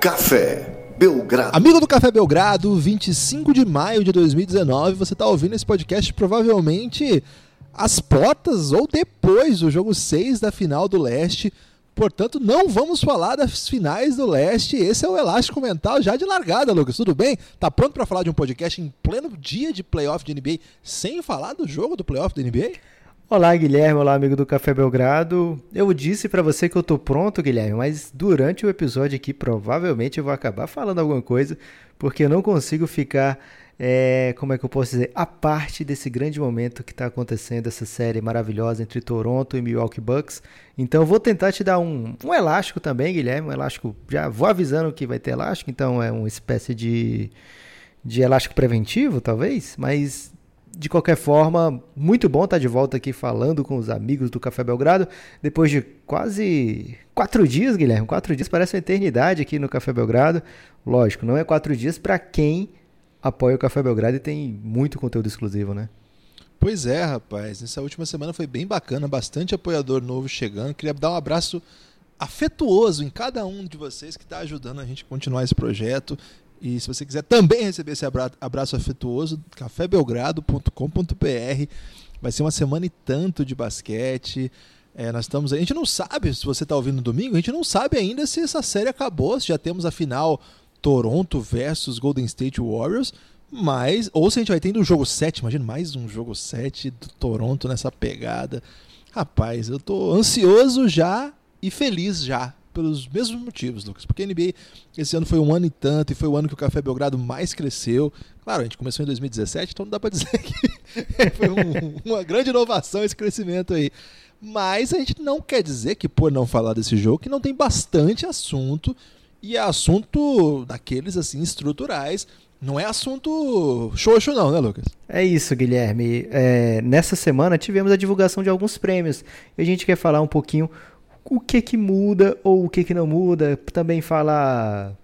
Café Belgrado. Amigo do Café Belgrado, 25 de maio de 2019, você está ouvindo esse podcast provavelmente às portas ou depois do jogo 6 da final do Leste. Portanto, não vamos falar das finais do Leste. Esse é o Elástico Mental já de largada, Lucas. Tudo bem? Tá pronto para falar de um podcast em pleno dia de playoff de NBA sem falar do jogo do playoff da NBA? Olá, Guilherme. Olá, amigo do Café Belgrado. Eu disse para você que eu tô pronto, Guilherme, mas durante o episódio aqui provavelmente eu vou acabar falando alguma coisa, porque eu não consigo ficar, é, como é que eu posso dizer, a parte desse grande momento que está acontecendo, essa série maravilhosa entre Toronto e Milwaukee Bucks. Então vou tentar te dar um, um elástico também, Guilherme, um elástico, já vou avisando que vai ter elástico, então é uma espécie de, de elástico preventivo, talvez, mas de qualquer forma, muito bom estar de volta aqui falando com os amigos do Café Belgrado. Depois de quase quatro dias, Guilherme. Quatro dias parece uma eternidade aqui no Café Belgrado. Lógico, não é quatro dias para quem apoia o Café Belgrado e tem muito conteúdo exclusivo, né? Pois é, rapaz. Nessa última semana foi bem bacana, bastante apoiador novo chegando. Queria dar um abraço afetuoso em cada um de vocês que está ajudando a gente a continuar esse projeto. E se você quiser também receber esse abraço afetuoso, cafébelgrado.com.br. Vai ser uma semana e tanto de basquete. É, nós estamos. A gente não sabe, se você está ouvindo no domingo, a gente não sabe ainda se essa série acabou, se já temos a final Toronto versus Golden State Warriors. Mas, ou se a gente vai tendo um jogo 7, imagina mais um jogo 7 do Toronto nessa pegada. Rapaz, eu tô ansioso já e feliz já pelos mesmos motivos, Lucas. Porque a NBA esse ano foi um ano e tanto, e foi o ano que o Café Belgrado mais cresceu. Claro, a gente começou em 2017, então não dá para dizer que foi um, uma grande inovação esse crescimento aí. Mas a gente não quer dizer que, por não falar desse jogo, que não tem bastante assunto, e é assunto daqueles assim estruturais. Não é assunto xoxo, não, né, Lucas? É isso, Guilherme. É, nessa semana tivemos a divulgação de alguns prêmios. E a gente quer falar um pouquinho o que que muda ou o que que não muda. Também falar,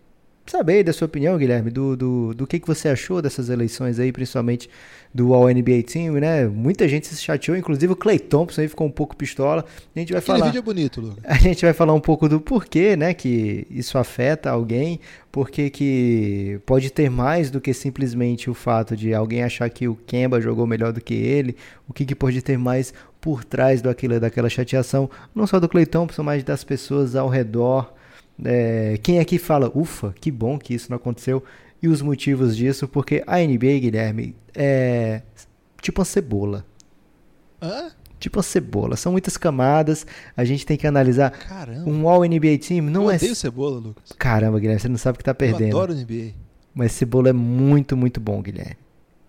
saber da sua opinião, Guilherme, do, do, do que que você achou dessas eleições aí, principalmente do All-NBA Team, né? Muita gente se chateou, inclusive o Clay Thompson aí ficou um pouco pistola. A gente vai Aquele falar. vídeo é bonito, Lucas. A gente vai falar um pouco do porquê, né, que isso afeta alguém, porque que pode ter mais do que simplesmente o fato de alguém achar que o Kemba jogou melhor do que ele, o que, que pode ter mais por trás daquilo, daquela chateação, não só do Thompson, mas das pessoas ao redor. É, quem é que fala, ufa, que bom que isso não aconteceu, e os motivos disso, porque a NBA, Guilherme, é tipo uma cebola. Hã? Tipo uma cebola. São muitas camadas. A gente tem que analisar. Caramba. Um All NBA Team não eu é. odeio cebola, Lucas. Caramba, Guilherme, você não sabe o que tá perdendo. Eu adoro NBA. Mas cebola é muito, muito bom, Guilherme.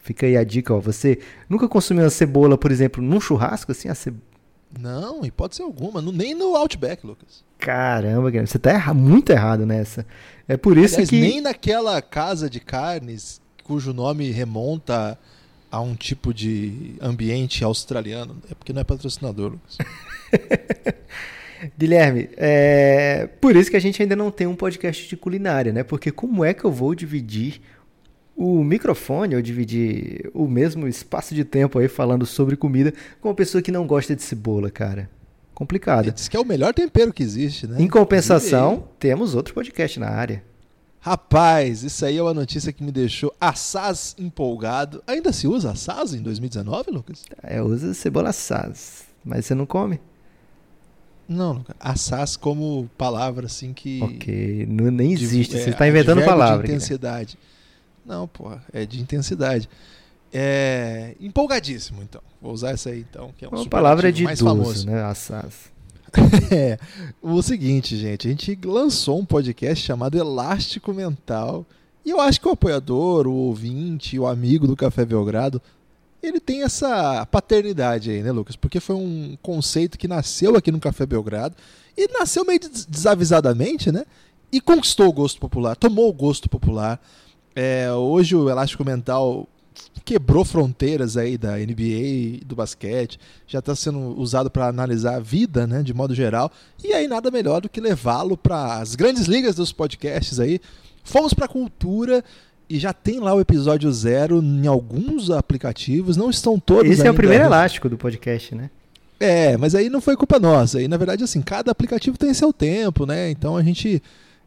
Fica aí a dica, ó. Você nunca consumiu uma cebola, por exemplo, num churrasco, assim, a cebola. Não, hipótese alguma. Nem no Outback, Lucas. Caramba, Guilherme, você tá erra- muito errado nessa. É por isso Aliás, que. nem naquela casa de carnes cujo nome remonta a um tipo de ambiente australiano. É porque não é patrocinador, Lucas. Guilherme, é por isso que a gente ainda não tem um podcast de culinária, né? Porque como é que eu vou dividir o microfone ou dividir o mesmo espaço de tempo aí falando sobre comida com uma pessoa que não gosta de cebola, cara? Complicado. Diz que é o melhor tempero que existe, né? Em compensação, temos outro podcast na área. Rapaz, isso aí é uma notícia que me deixou assaz empolgado. Ainda se usa assaz em 2019, Lucas? É, usa cebola assaz, mas você não come? Não, Lucas. Assaz como palavra assim que. Ok, não, nem existe. é, você está inventando advérbio palavra. De Guilherme. intensidade. Não, porra, é de intensidade. É empolgadíssimo, então. Vou usar essa aí, então, que é um Uma palavra de mais idoso, famoso. né? Assaz. É, o seguinte, gente, a gente lançou um podcast chamado Elástico Mental. E eu acho que o apoiador, o ouvinte, o amigo do Café Belgrado, ele tem essa paternidade aí, né, Lucas? Porque foi um conceito que nasceu aqui no Café Belgrado e nasceu meio des- desavisadamente, né? E conquistou o gosto popular, tomou o gosto popular. É, hoje o Elástico Mental quebrou fronteiras aí da NBA e do basquete, já está sendo usado para analisar a vida, né, de modo geral. E aí nada melhor do que levá-lo para as grandes ligas dos podcasts aí. Fomos para a cultura e já tem lá o episódio zero em alguns aplicativos, não estão todos Esse é o primeiro elástico do podcast, né? É, mas aí não foi culpa nossa. E na verdade, assim, cada aplicativo tem seu tempo, né? Então a gente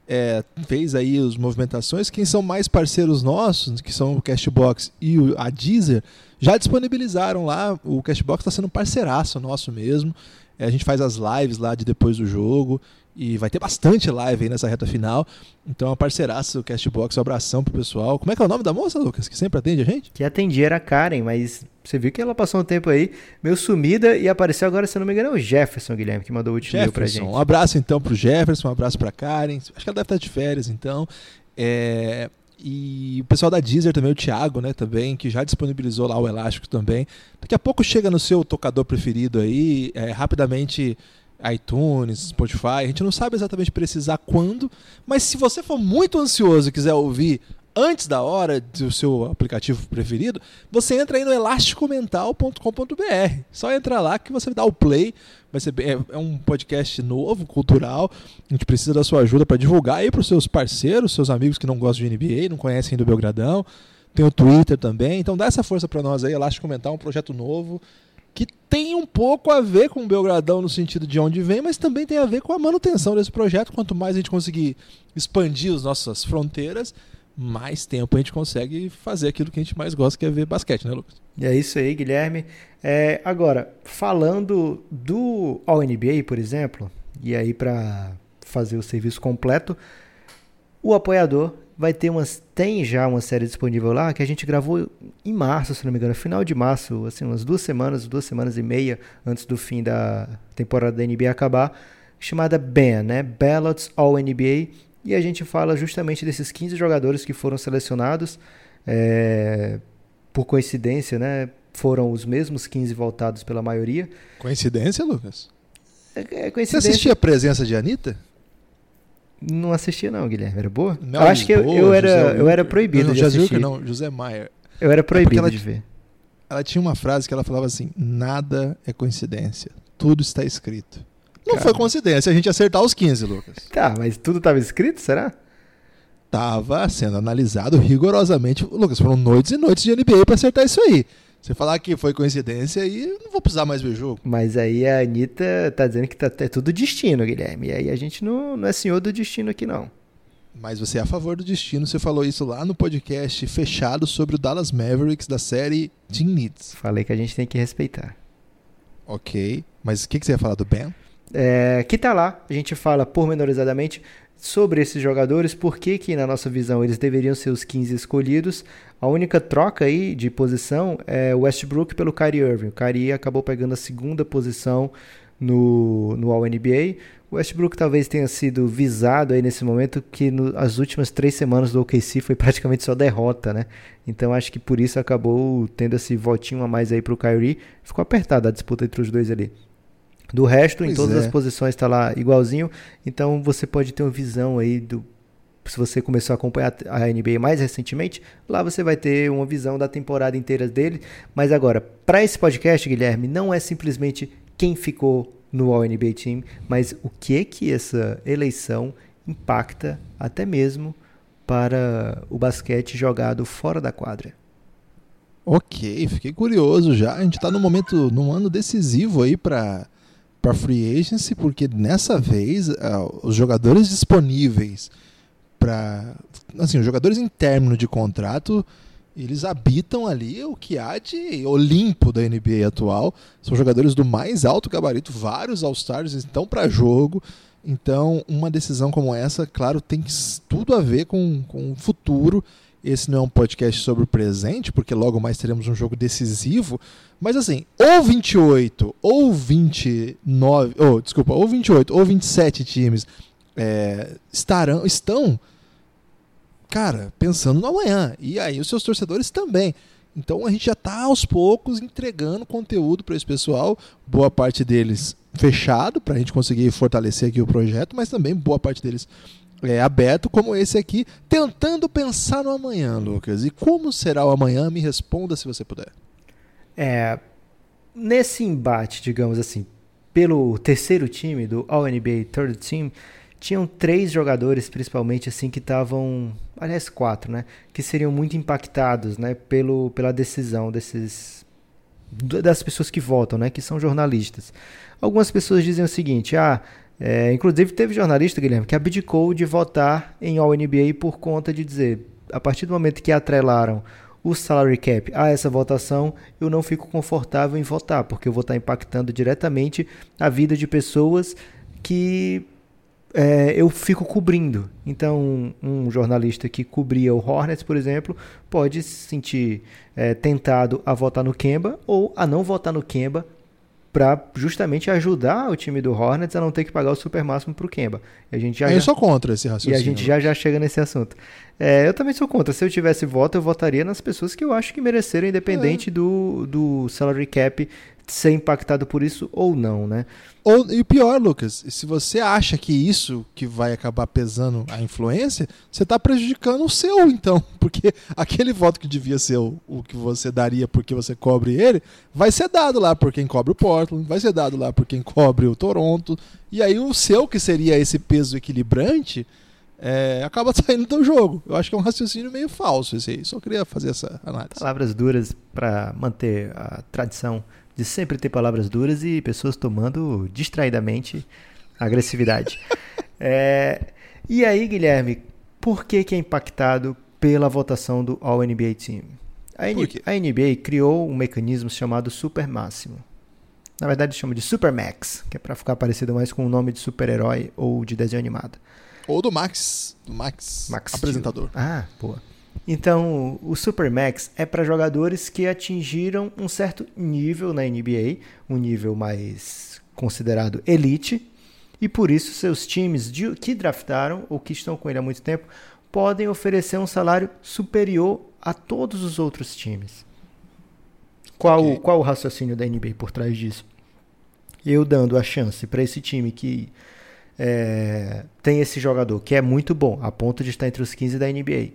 é, fez aí as movimentações. Quem são mais parceiros nossos, que são o Castbox e o, a Deezer, já disponibilizaram lá. O Castbox está sendo parceiraço nosso mesmo. É, a gente faz as lives lá de depois do jogo. E vai ter bastante live aí nessa reta final. Então, a parceiraça do Castbox, um abração pro pessoal. Como é que é o nome da moça, Lucas, que sempre atende a gente? Que atendia era a Karen, mas você viu que ela passou um tempo aí meio sumida e apareceu agora, se não me engano, é o Jefferson Guilherme que mandou o último e-mail pra gente. Um abraço então pro Jefferson, um abraço pra Karen. Acho que ela deve estar de férias, então. É... E o pessoal da Deezer também, o Thiago, né, também, que já disponibilizou lá o elástico também. Daqui a pouco chega no seu tocador preferido aí, é, rapidamente iTunes, Spotify, a gente não sabe exatamente precisar quando, mas se você for muito ansioso e quiser ouvir antes da hora do seu aplicativo preferido, você entra aí no elasticomental.com.br. Só entra lá que você dá o play. Vai ser, é, é um podcast novo, cultural. A gente precisa da sua ajuda para divulgar aí para os seus parceiros, seus amigos que não gostam de NBA, não conhecem do Belgradão. Tem o Twitter também. Então dá essa força para nós aí. Elástico Mental, um projeto novo que tem um pouco a ver com o Belgradão no sentido de onde vem, mas também tem a ver com a manutenção desse projeto. Quanto mais a gente conseguir expandir as nossas fronteiras, mais tempo a gente consegue fazer aquilo que a gente mais gosta, que é ver basquete, né, Lucas? É isso aí, Guilherme. É, agora, falando do All-NBA, por exemplo, e aí para fazer o serviço completo, o apoiador vai ter umas. Tem já uma série disponível lá que a gente gravou em março, se não me engano, final de março, assim, umas duas semanas, duas semanas e meia antes do fim da temporada da NBA acabar, chamada BAN, né? Ballots All NBA. E a gente fala justamente desses 15 jogadores que foram selecionados. É, por coincidência, né? Foram os mesmos 15 voltados pela maioria. Coincidência, Lucas? É, é coincidência. Você assistia a presença de Anitta? Não assistia não, Guilherme. Era boa? eu acho que eu, eu era, eu era proibido não, de assistir. Que não, José Maier. Eu era proibido é de ver. Ela tinha uma frase que ela falava assim: nada é coincidência, tudo está escrito. Não Cara. foi coincidência a gente acertar os 15, Lucas. Tá, mas tudo estava escrito, será? Tava sendo analisado rigorosamente. Lucas, foram noites e noites de NBA para acertar isso aí. Você falar que foi coincidência aí, não vou precisar mais ver o jogo. Mas aí a Anitta tá dizendo que tá, é tudo destino, Guilherme. E aí a gente não, não é senhor do destino aqui, não. Mas você é a favor do destino, você falou isso lá no podcast fechado sobre o Dallas Mavericks da série Team Needs. Falei que a gente tem que respeitar. Ok, mas o que, que você ia falar do Ben? É, que tá lá, a gente fala pormenorizadamente sobre esses jogadores, por que, que na nossa visão eles deveriam ser os 15 escolhidos. A única troca aí de posição é Westbrook pelo Kyrie Irving. O Kyrie acabou pegando a segunda posição no, no All-NBA. O Westbrook talvez tenha sido visado aí nesse momento, que no, as últimas três semanas do OKC foi praticamente só derrota, né? Então acho que por isso acabou tendo esse votinho a mais aí para o Kyrie. Ficou apertada a disputa entre os dois ali. Do resto, pois em todas é. as posições está lá igualzinho. Então você pode ter uma visão aí do. Se você começou a acompanhar a NBA mais recentemente, lá você vai ter uma visão da temporada inteira dele. Mas agora, para esse podcast, Guilherme, não é simplesmente quem ficou no All NBA Team, mas o que é que essa eleição impacta até mesmo para o basquete jogado fora da quadra. Ok, fiquei curioso já. A gente está num momento, num ano decisivo aí para para free agency, porque nessa vez uh, os jogadores disponíveis para assim, os jogadores em término de contrato, eles habitam ali o que há de Olimpo da NBA atual. São jogadores do mais alto gabarito, vários All-Stars estão para jogo. Então, uma decisão como essa, claro, tem tudo a ver com, com o futuro esse não é um podcast sobre o presente, porque logo mais teremos um jogo decisivo. Mas assim, ou 28, ou 29, ou oh, desculpa, ou 28, ou 27 times é, estarão, estão, cara, pensando no amanhã. E aí os seus torcedores também. Então a gente já está aos poucos entregando conteúdo para esse pessoal, boa parte deles fechado para a gente conseguir fortalecer aqui o projeto, mas também boa parte deles é, aberto como esse aqui, tentando pensar no amanhã, Lucas. E como será o amanhã? Me responda se você puder. É, nesse embate, digamos assim, pelo terceiro time do All-NBA Third Team, tinham três jogadores, principalmente, assim, que estavam, aliás, quatro, né, que seriam muito impactados, né, pelo, pela decisão desses das pessoas que votam, né, que são jornalistas. Algumas pessoas dizem o seguinte: ah, É, inclusive, teve jornalista, Guilherme, que abdicou de votar em All-NBA por conta de dizer, a partir do momento que atrelaram o salary cap a essa votação, eu não fico confortável em votar, porque eu vou estar impactando diretamente a vida de pessoas que é, eu fico cobrindo. Então, um jornalista que cobria o Hornets, por exemplo, pode se sentir é, tentado a votar no Kemba ou a não votar no Kemba para justamente ajudar o time do Hornets a não ter que pagar o super máximo para o Kemba. E a gente já, eu sou contra esse raciocínio. E a gente já já chega nesse assunto. É, eu também sou contra. Se eu tivesse voto, eu votaria nas pessoas que eu acho que mereceram, independente é. do, do salary cap ser impactado por isso ou não, né? Ou, e pior, Lucas, se você acha que isso que vai acabar pesando a influência, você está prejudicando o seu, então. Porque aquele voto que devia ser o, o, que você daria porque você cobre ele, vai ser dado lá por quem cobre o Portland, vai ser dado lá por quem cobre o Toronto. E aí o seu, que seria esse peso equilibrante, é, acaba saindo do jogo. Eu acho que é um raciocínio meio falso esse aí. Só queria fazer essa análise. Palavras duras para manter a tradição de sempre ter palavras duras e pessoas tomando distraidamente agressividade. é, e aí, Guilherme, por que, que é impactado pela votação do All NBA Team? A, a NBA criou um mecanismo chamado Super Máximo. Na verdade, chama de Super Max, que é para ficar parecido mais com o nome de super-herói ou de desenho animado. Ou do Max, do Max, Max apresentador. Steel. Ah, boa. Então, o Supermax é para jogadores que atingiram um certo nível na NBA, um nível mais considerado elite, e por isso seus times de, que draftaram ou que estão com ele há muito tempo podem oferecer um salário superior a todos os outros times. Qual, okay. qual o raciocínio da NBA por trás disso? Eu dando a chance para esse time que é, tem esse jogador que é muito bom, a ponto de estar entre os 15 da NBA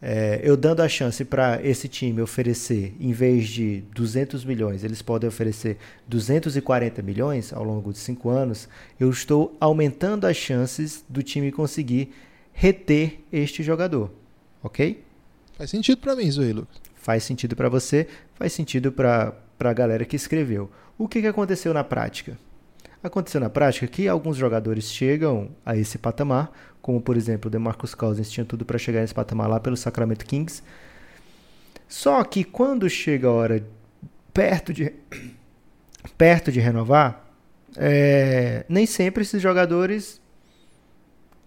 é, eu dando a chance para esse time oferecer, em vez de 200 milhões, eles podem oferecer 240 milhões ao longo de cinco anos, eu estou aumentando as chances do time conseguir reter este jogador. Ok? Faz sentido para mim Lucas. Faz sentido para você, faz sentido para a galera que escreveu. O que, que aconteceu na prática? Aconteceu na prática que alguns jogadores chegam a esse patamar, como por exemplo o DeMarcus Cousins tinha tudo para chegar nesse patamar lá pelo Sacramento Kings. Só que quando chega a hora perto de perto de renovar, é, nem sempre esses jogadores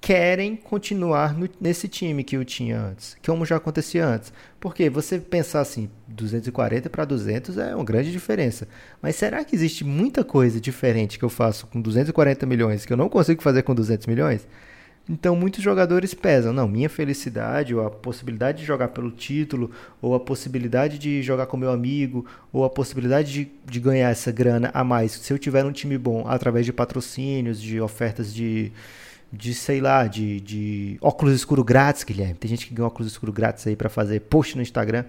querem continuar no, nesse time que eu tinha antes, como já acontecia antes. Porque você pensar assim, 240 para 200 é uma grande diferença. Mas será que existe muita coisa diferente que eu faço com 240 milhões que eu não consigo fazer com 200 milhões? Então muitos jogadores pesam, não, minha felicidade, ou a possibilidade de jogar pelo título, ou a possibilidade de jogar com meu amigo, ou a possibilidade de, de ganhar essa grana a mais, se eu tiver um time bom, através de patrocínios, de ofertas de, de sei lá, de, de óculos escuro grátis, Guilherme. Tem gente que ganha óculos escuro grátis aí para fazer post no Instagram.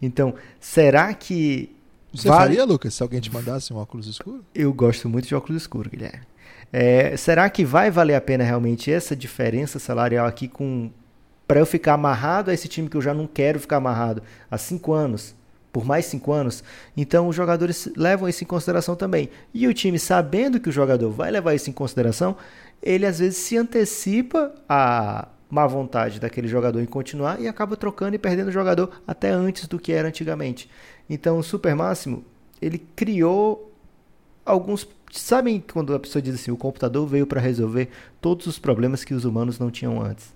Então, será que. Você vale... faria, Lucas, se alguém te mandasse um óculos escuro? Eu gosto muito de óculos escuro, Guilherme. É, será que vai valer a pena realmente essa diferença salarial aqui com para eu ficar amarrado a esse time que eu já não quero ficar amarrado há cinco anos? por mais cinco anos. Então os jogadores levam isso em consideração também. E o time, sabendo que o jogador vai levar isso em consideração, ele às vezes se antecipa a má vontade daquele jogador em continuar e acaba trocando e perdendo o jogador até antes do que era antigamente. Então o Super Máximo, ele criou alguns sabem quando a pessoa diz assim, o computador veio para resolver todos os problemas que os humanos não tinham antes.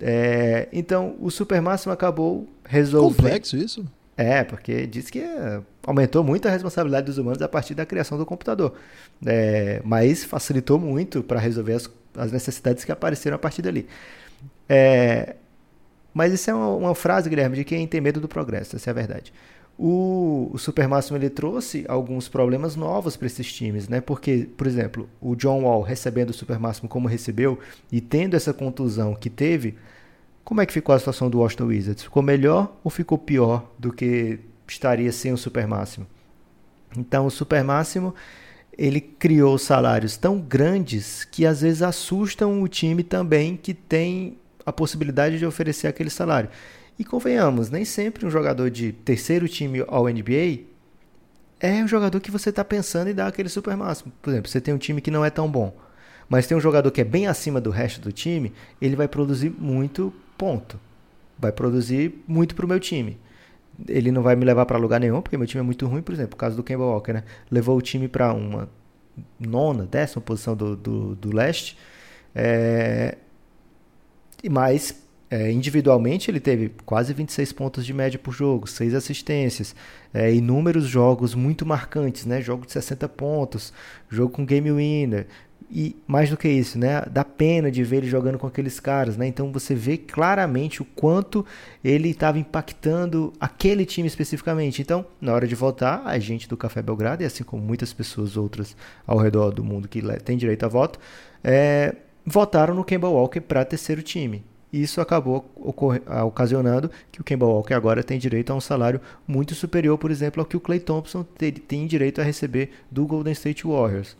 É, então o Super Máximo acabou resolvendo. Complexo isso? É, porque diz que é, aumentou muito a responsabilidade dos humanos a partir da criação do computador. É, mas facilitou muito para resolver as, as, necessidades que apareceram a partir dali. É, mas isso é uma, uma, frase, Guilherme, de quem tem medo do progresso, essa é a verdade. O, o Super Máximo ele trouxe alguns problemas novos para esses times, né? Porque, por exemplo, o John Wall recebendo o Super Máximo como recebeu e tendo essa contusão que teve, como é que ficou a situação do Washington Wizards? Ficou melhor ou ficou pior do que estaria sem o super máximo? Então, o super máximo ele criou salários tão grandes que às vezes assustam o time também que tem a possibilidade de oferecer aquele salário. E convenhamos, nem sempre um jogador de terceiro time ao NBA é um jogador que você está pensando em dar aquele super máximo. Por exemplo, você tem um time que não é tão bom mas tem um jogador que é bem acima do resto do time, ele vai produzir muito ponto. Vai produzir muito pro meu time. Ele não vai me levar para lugar nenhum, porque meu time é muito ruim, por exemplo, o caso do Kemba Walker, né? Levou o time para uma nona, décima posição do, do, do leste. É... Mas é, individualmente ele teve quase 26 pontos de média por jogo, 6 assistências, é, inúmeros jogos muito marcantes, né? Jogo de 60 pontos, jogo com game winner. E mais do que isso, né? Dá pena de ver ele jogando com aqueles caras, né? Então você vê claramente o quanto ele estava impactando aquele time especificamente. Então, na hora de votar, a gente do Café Belgrado, e assim como muitas pessoas outras ao redor do mundo que têm direito a voto, é, votaram no Kemba Walker para terceiro time. Isso acabou ocasionando que o Kemba Walker agora tem direito a um salário muito superior, por exemplo, ao que o Clay Thompson tem direito a receber do Golden State Warriors.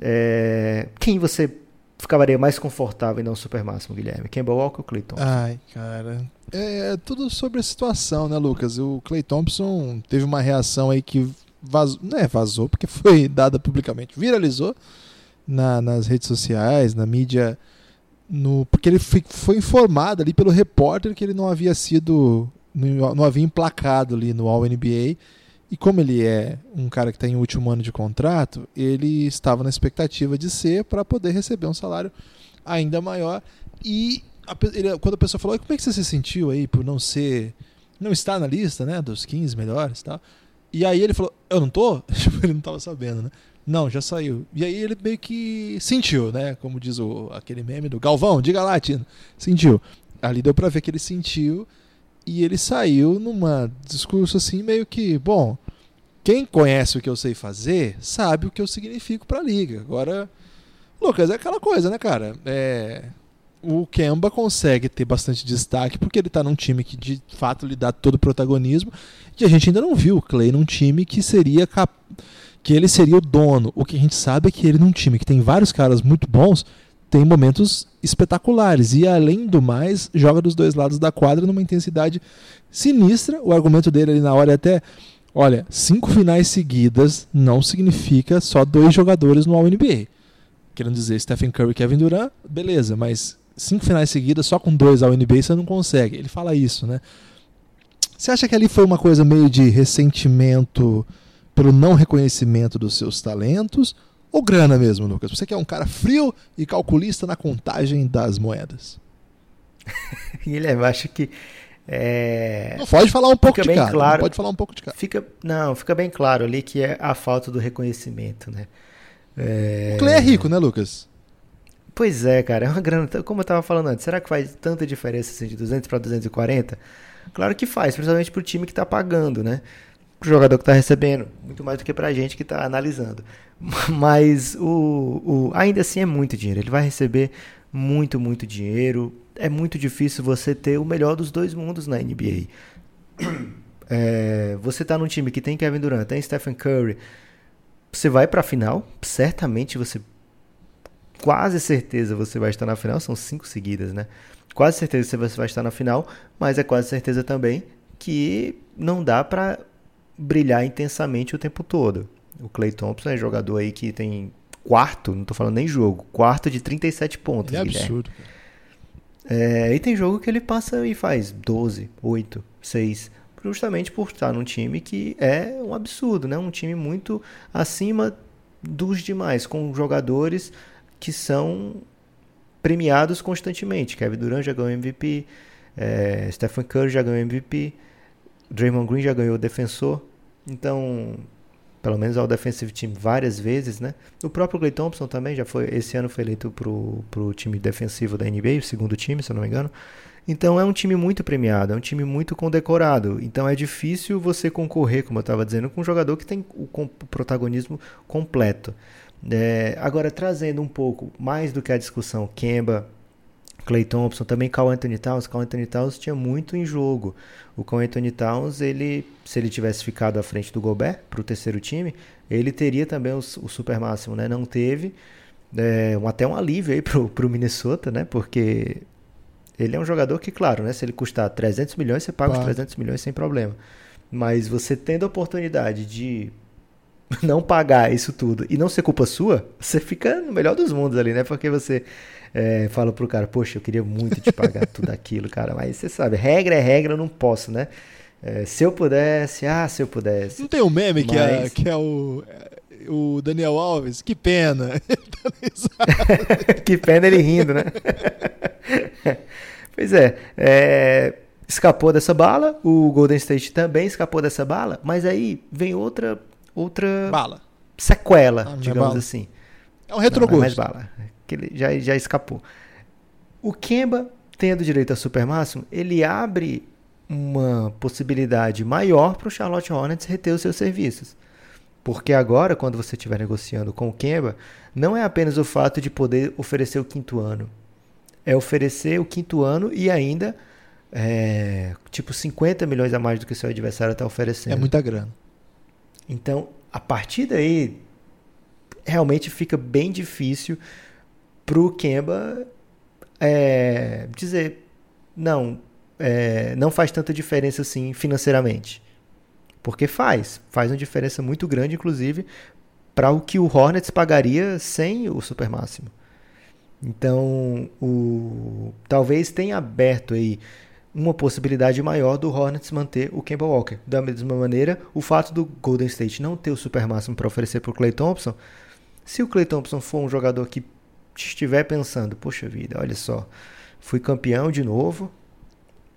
É... Quem você ficaria mais confortável em dar um super máximo, Guilherme? Kemba Walker ou Clay Thompson? Ai, cara. É, é tudo sobre a situação, né, Lucas? O Clay Thompson teve uma reação aí que vazou, não é vazou, porque foi dada publicamente, viralizou na, nas redes sociais, na mídia no, porque ele foi informado ali pelo repórter que ele não havia sido não, não havia emplacado ali no All NBA e como ele é um cara que está em último ano de contrato ele estava na expectativa de ser para poder receber um salário ainda maior e a, ele, quando a pessoa falou como é que você se sentiu aí por não ser não estar na lista né dos 15 melhores tal e aí ele falou eu não tô ele não estava sabendo né não, já saiu. E aí ele meio que sentiu, né? Como diz o, aquele meme do Galvão, diga lá, Tino. Sentiu. Ali deu pra ver que ele sentiu e ele saiu numa discurso assim, meio que, bom, quem conhece o que eu sei fazer sabe o que eu significo pra liga. Agora, Lucas, é aquela coisa, né, cara? É, o Kemba consegue ter bastante destaque porque ele tá num time que de fato lhe dá todo o protagonismo e a gente ainda não viu o Clay num time que seria capaz que ele seria o dono. O que a gente sabe é que ele, num time que tem vários caras muito bons, tem momentos espetaculares. E, além do mais, joga dos dois lados da quadra numa intensidade sinistra. O argumento dele ali na hora é até. Olha, cinco finais seguidas não significa só dois jogadores no All-NBA. Querendo dizer, Stephen Curry e Kevin Durant, beleza, mas cinco finais seguidas só com dois All-NBA você não consegue. Ele fala isso, né? Você acha que ali foi uma coisa meio de ressentimento pelo não reconhecimento dos seus talentos ou grana mesmo, Lucas? Você que é um cara frio e calculista na contagem das moedas. Guilherme, acho que. É... Não pode falar um pouco fica de cada. Claro, pode falar um pouco de cada. Fica, não, fica bem claro ali que é a falta do reconhecimento, né? É... O Clay é rico, né, Lucas? Pois é, cara, é uma grana. Como eu estava falando antes, será que faz tanta diferença assim, de 200 para 240? Claro que faz, principalmente para o time que está pagando, né? Jogador que está recebendo, muito mais do que para a gente que está analisando. Mas o, o, ainda assim é muito dinheiro. Ele vai receber muito, muito dinheiro. É muito difícil você ter o melhor dos dois mundos na NBA. É, você está num time que tem Kevin Durant, tem Stephen Curry. Você vai para a final, certamente você quase certeza você vai estar na final, são cinco seguidas, né? Quase certeza você vai estar na final, mas é quase certeza também que não dá para brilhar intensamente o tempo todo. O Clay Thompson é jogador aí que tem quarto, não estou falando nem jogo, quarto de 37 pontos. É absurdo. É, e tem jogo que ele passa e faz 12, 8, 6, justamente por estar num time que é um absurdo, né? Um time muito acima dos demais, com jogadores que são premiados constantemente. Kevin Durant já ganhou MVP, é, Stephen Curry já ganhou MVP, Draymond Green já ganhou defensor, então, pelo menos ao defensive team várias vezes, né? O próprio Clay Thompson também já foi, esse ano foi eleito pro, pro time defensivo da NBA, o segundo time, se eu não me engano. Então é um time muito premiado, é um time muito condecorado. Então é difícil você concorrer, como eu estava dizendo, com um jogador que tem o, o protagonismo completo. É, agora, trazendo um pouco mais do que a discussão Kemba, Clay Thompson, também Carl Anthony Towns. Carl Anthony Towns tinha muito em jogo. O Carl Anthony Towns, ele, se ele tivesse ficado à frente do Gobert para o terceiro time, ele teria também o, o super máximo, né? Não teve. É, um, até um alívio aí pro, pro Minnesota, né? Porque ele é um jogador que, claro, né? Se ele custar 300 milhões, você paga claro. os 300 milhões sem problema. Mas você tendo a oportunidade de não pagar isso tudo e não ser culpa sua, você fica no melhor dos mundos ali, né? Porque você é, fala pro cara, poxa, eu queria muito te pagar tudo aquilo, cara, mas você sabe, regra é regra, eu não posso, né? É, se eu pudesse, ah, se eu pudesse. Não tem um meme mas... que, é, que é o, é, o Daniel Alves? Que pena. que pena ele rindo, né? pois é, é, escapou dessa bala, o Golden State também escapou dessa bala, mas aí vem outra outra bala. sequela, ah, digamos é assim. É um retrogosto. Não, é mais bala, que ele já, já escapou. O Kemba, tendo direito a super máximo, ele abre uma possibilidade maior para o Charlotte Hornets reter os seus serviços. Porque agora, quando você estiver negociando com o Kemba, não é apenas o fato de poder oferecer o quinto ano. É oferecer o quinto ano e ainda, é, tipo, 50 milhões a mais do que o seu adversário está oferecendo. É muita grana. Então, a partir daí, realmente fica bem difícil para o Kemba é, dizer, não, é, não faz tanta diferença assim financeiramente. Porque faz, faz uma diferença muito grande, inclusive, para o que o Hornets pagaria sem o super máximo. Então, o, talvez tenha aberto aí uma possibilidade maior do Hornets manter o Kemba Walker. Da mesma maneira, o fato do Golden State não ter o super máximo para oferecer para o Clay Thompson, se o Clay Thompson for um jogador que estiver pensando, poxa vida, olha só, fui campeão de novo,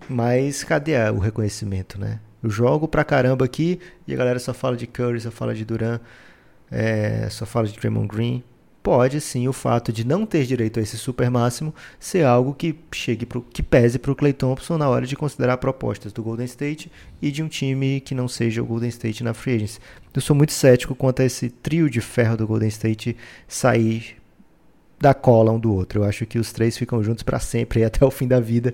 mas cadê o reconhecimento, né? Eu jogo pra caramba aqui e a galera só fala de Curry, só fala de Duran, é, só fala de Draymond Green. Pode sim o fato de não ter direito a esse super máximo ser algo que chegue pro, que pese para o Clay Thompson na hora de considerar propostas do Golden State e de um time que não seja o Golden State na free agency. Eu sou muito cético quanto a esse trio de ferro do Golden State sair da cola um do outro. Eu acho que os três ficam juntos para sempre até o fim da vida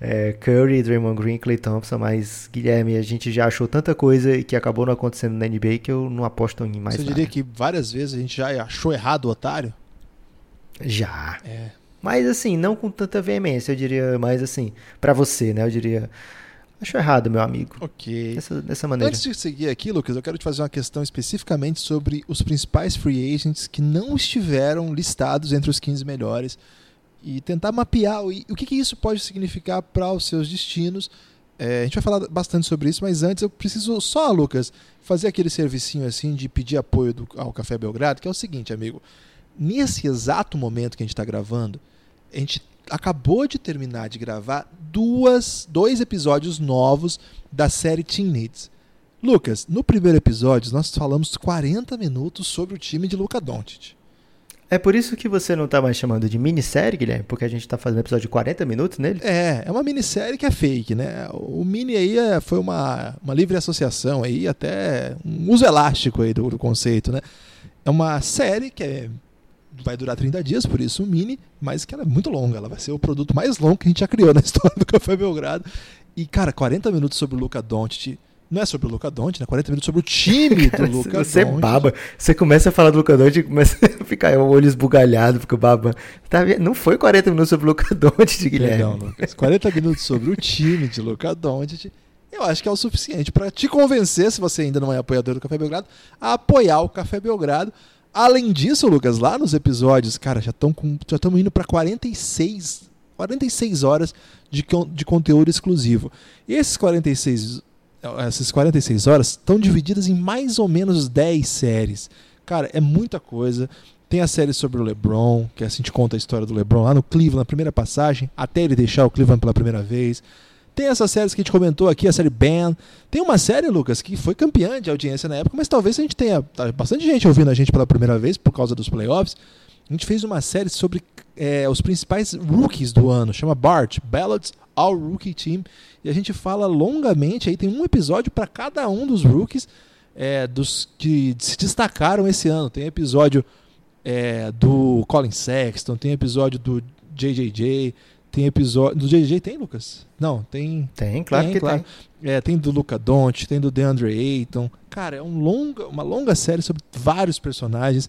é, Curry, Draymond Green, Clay Thompson, mas Guilherme, a gente já achou tanta coisa que acabou não acontecendo na NBA que eu não aposto em mais Você nada. diria que várias vezes a gente já achou errado o otário? Já. É. Mas assim, não com tanta veemência, eu diria mais assim, para você, né? Eu diria, achou errado, meu amigo. Ok. Dessa, dessa maneira. Antes de seguir aqui, Lucas, eu quero te fazer uma questão especificamente sobre os principais free agents que não estiveram listados entre os 15 melhores e tentar mapear o, o que, que isso pode significar para os seus destinos. É, a gente vai falar bastante sobre isso, mas antes eu preciso só, Lucas, fazer aquele servicinho assim de pedir apoio do, ao Café Belgrado, que é o seguinte, amigo. Nesse exato momento que a gente está gravando, a gente acabou de terminar de gravar duas, dois episódios novos da série Teen Needs. Lucas, no primeiro episódio nós falamos 40 minutos sobre o time de Luca Doncic. É por isso que você não tá mais chamando de minissérie, Guilherme? Porque a gente tá fazendo episódio de 40 minutos nele? É, é uma minissérie que é fake, né? O mini aí é, foi uma, uma livre associação aí, até um uso elástico aí do, do conceito, né? É uma série que é, vai durar 30 dias, por isso um mini, mas que ela é muito longa. Ela vai ser o produto mais longo que a gente já criou na história do Café Belgrado. E, cara, 40 minutos sobre o Luca Doncic não é sobre o Luca Doncic, né? 40 minutos sobre o time do Luca Você Doncic. baba. Você começa a falar do Luca Doncic e começa a ficar o olho esbugalhado, fica baba. Tá Não foi 40 minutos sobre o Luca Doncic, Guilherme. Não, Lucas. 40 minutos sobre o time de Luca Doncic. Eu acho que é o suficiente para te convencer, se você ainda não é apoiador do Café Belgrado, a apoiar o Café Belgrado. Além disso, Lucas, lá nos episódios, cara, já estamos indo para 46 46 horas de, de conteúdo exclusivo. E esses 46 essas 46 horas estão divididas em mais ou menos 10 séries. Cara, é muita coisa. Tem a série sobre o LeBron, que assim te conta a história do LeBron lá no Cleveland, na primeira passagem, até ele deixar o Cleveland pela primeira vez. Tem essas séries que a gente comentou aqui, a série Ben. Tem uma série, Lucas, que foi campeã de audiência na época, mas talvez a gente tenha tá, bastante gente ouvindo a gente pela primeira vez por causa dos playoffs. A gente fez uma série sobre é, os principais rookies do ano, chama Bart, Ballads All Rookie Team, e a gente fala longamente, aí tem um episódio para cada um dos rookies é, dos que se destacaram esse ano. Tem episódio é, do Colin Sexton, tem episódio do JJJ, tem episódio. Do JJ tem, Lucas? Não, tem. Tem, claro tem, que claro. tem. É, tem do Luca Doncic, tem do DeAndre Ayton. Cara, é um longa, uma longa série sobre vários personagens.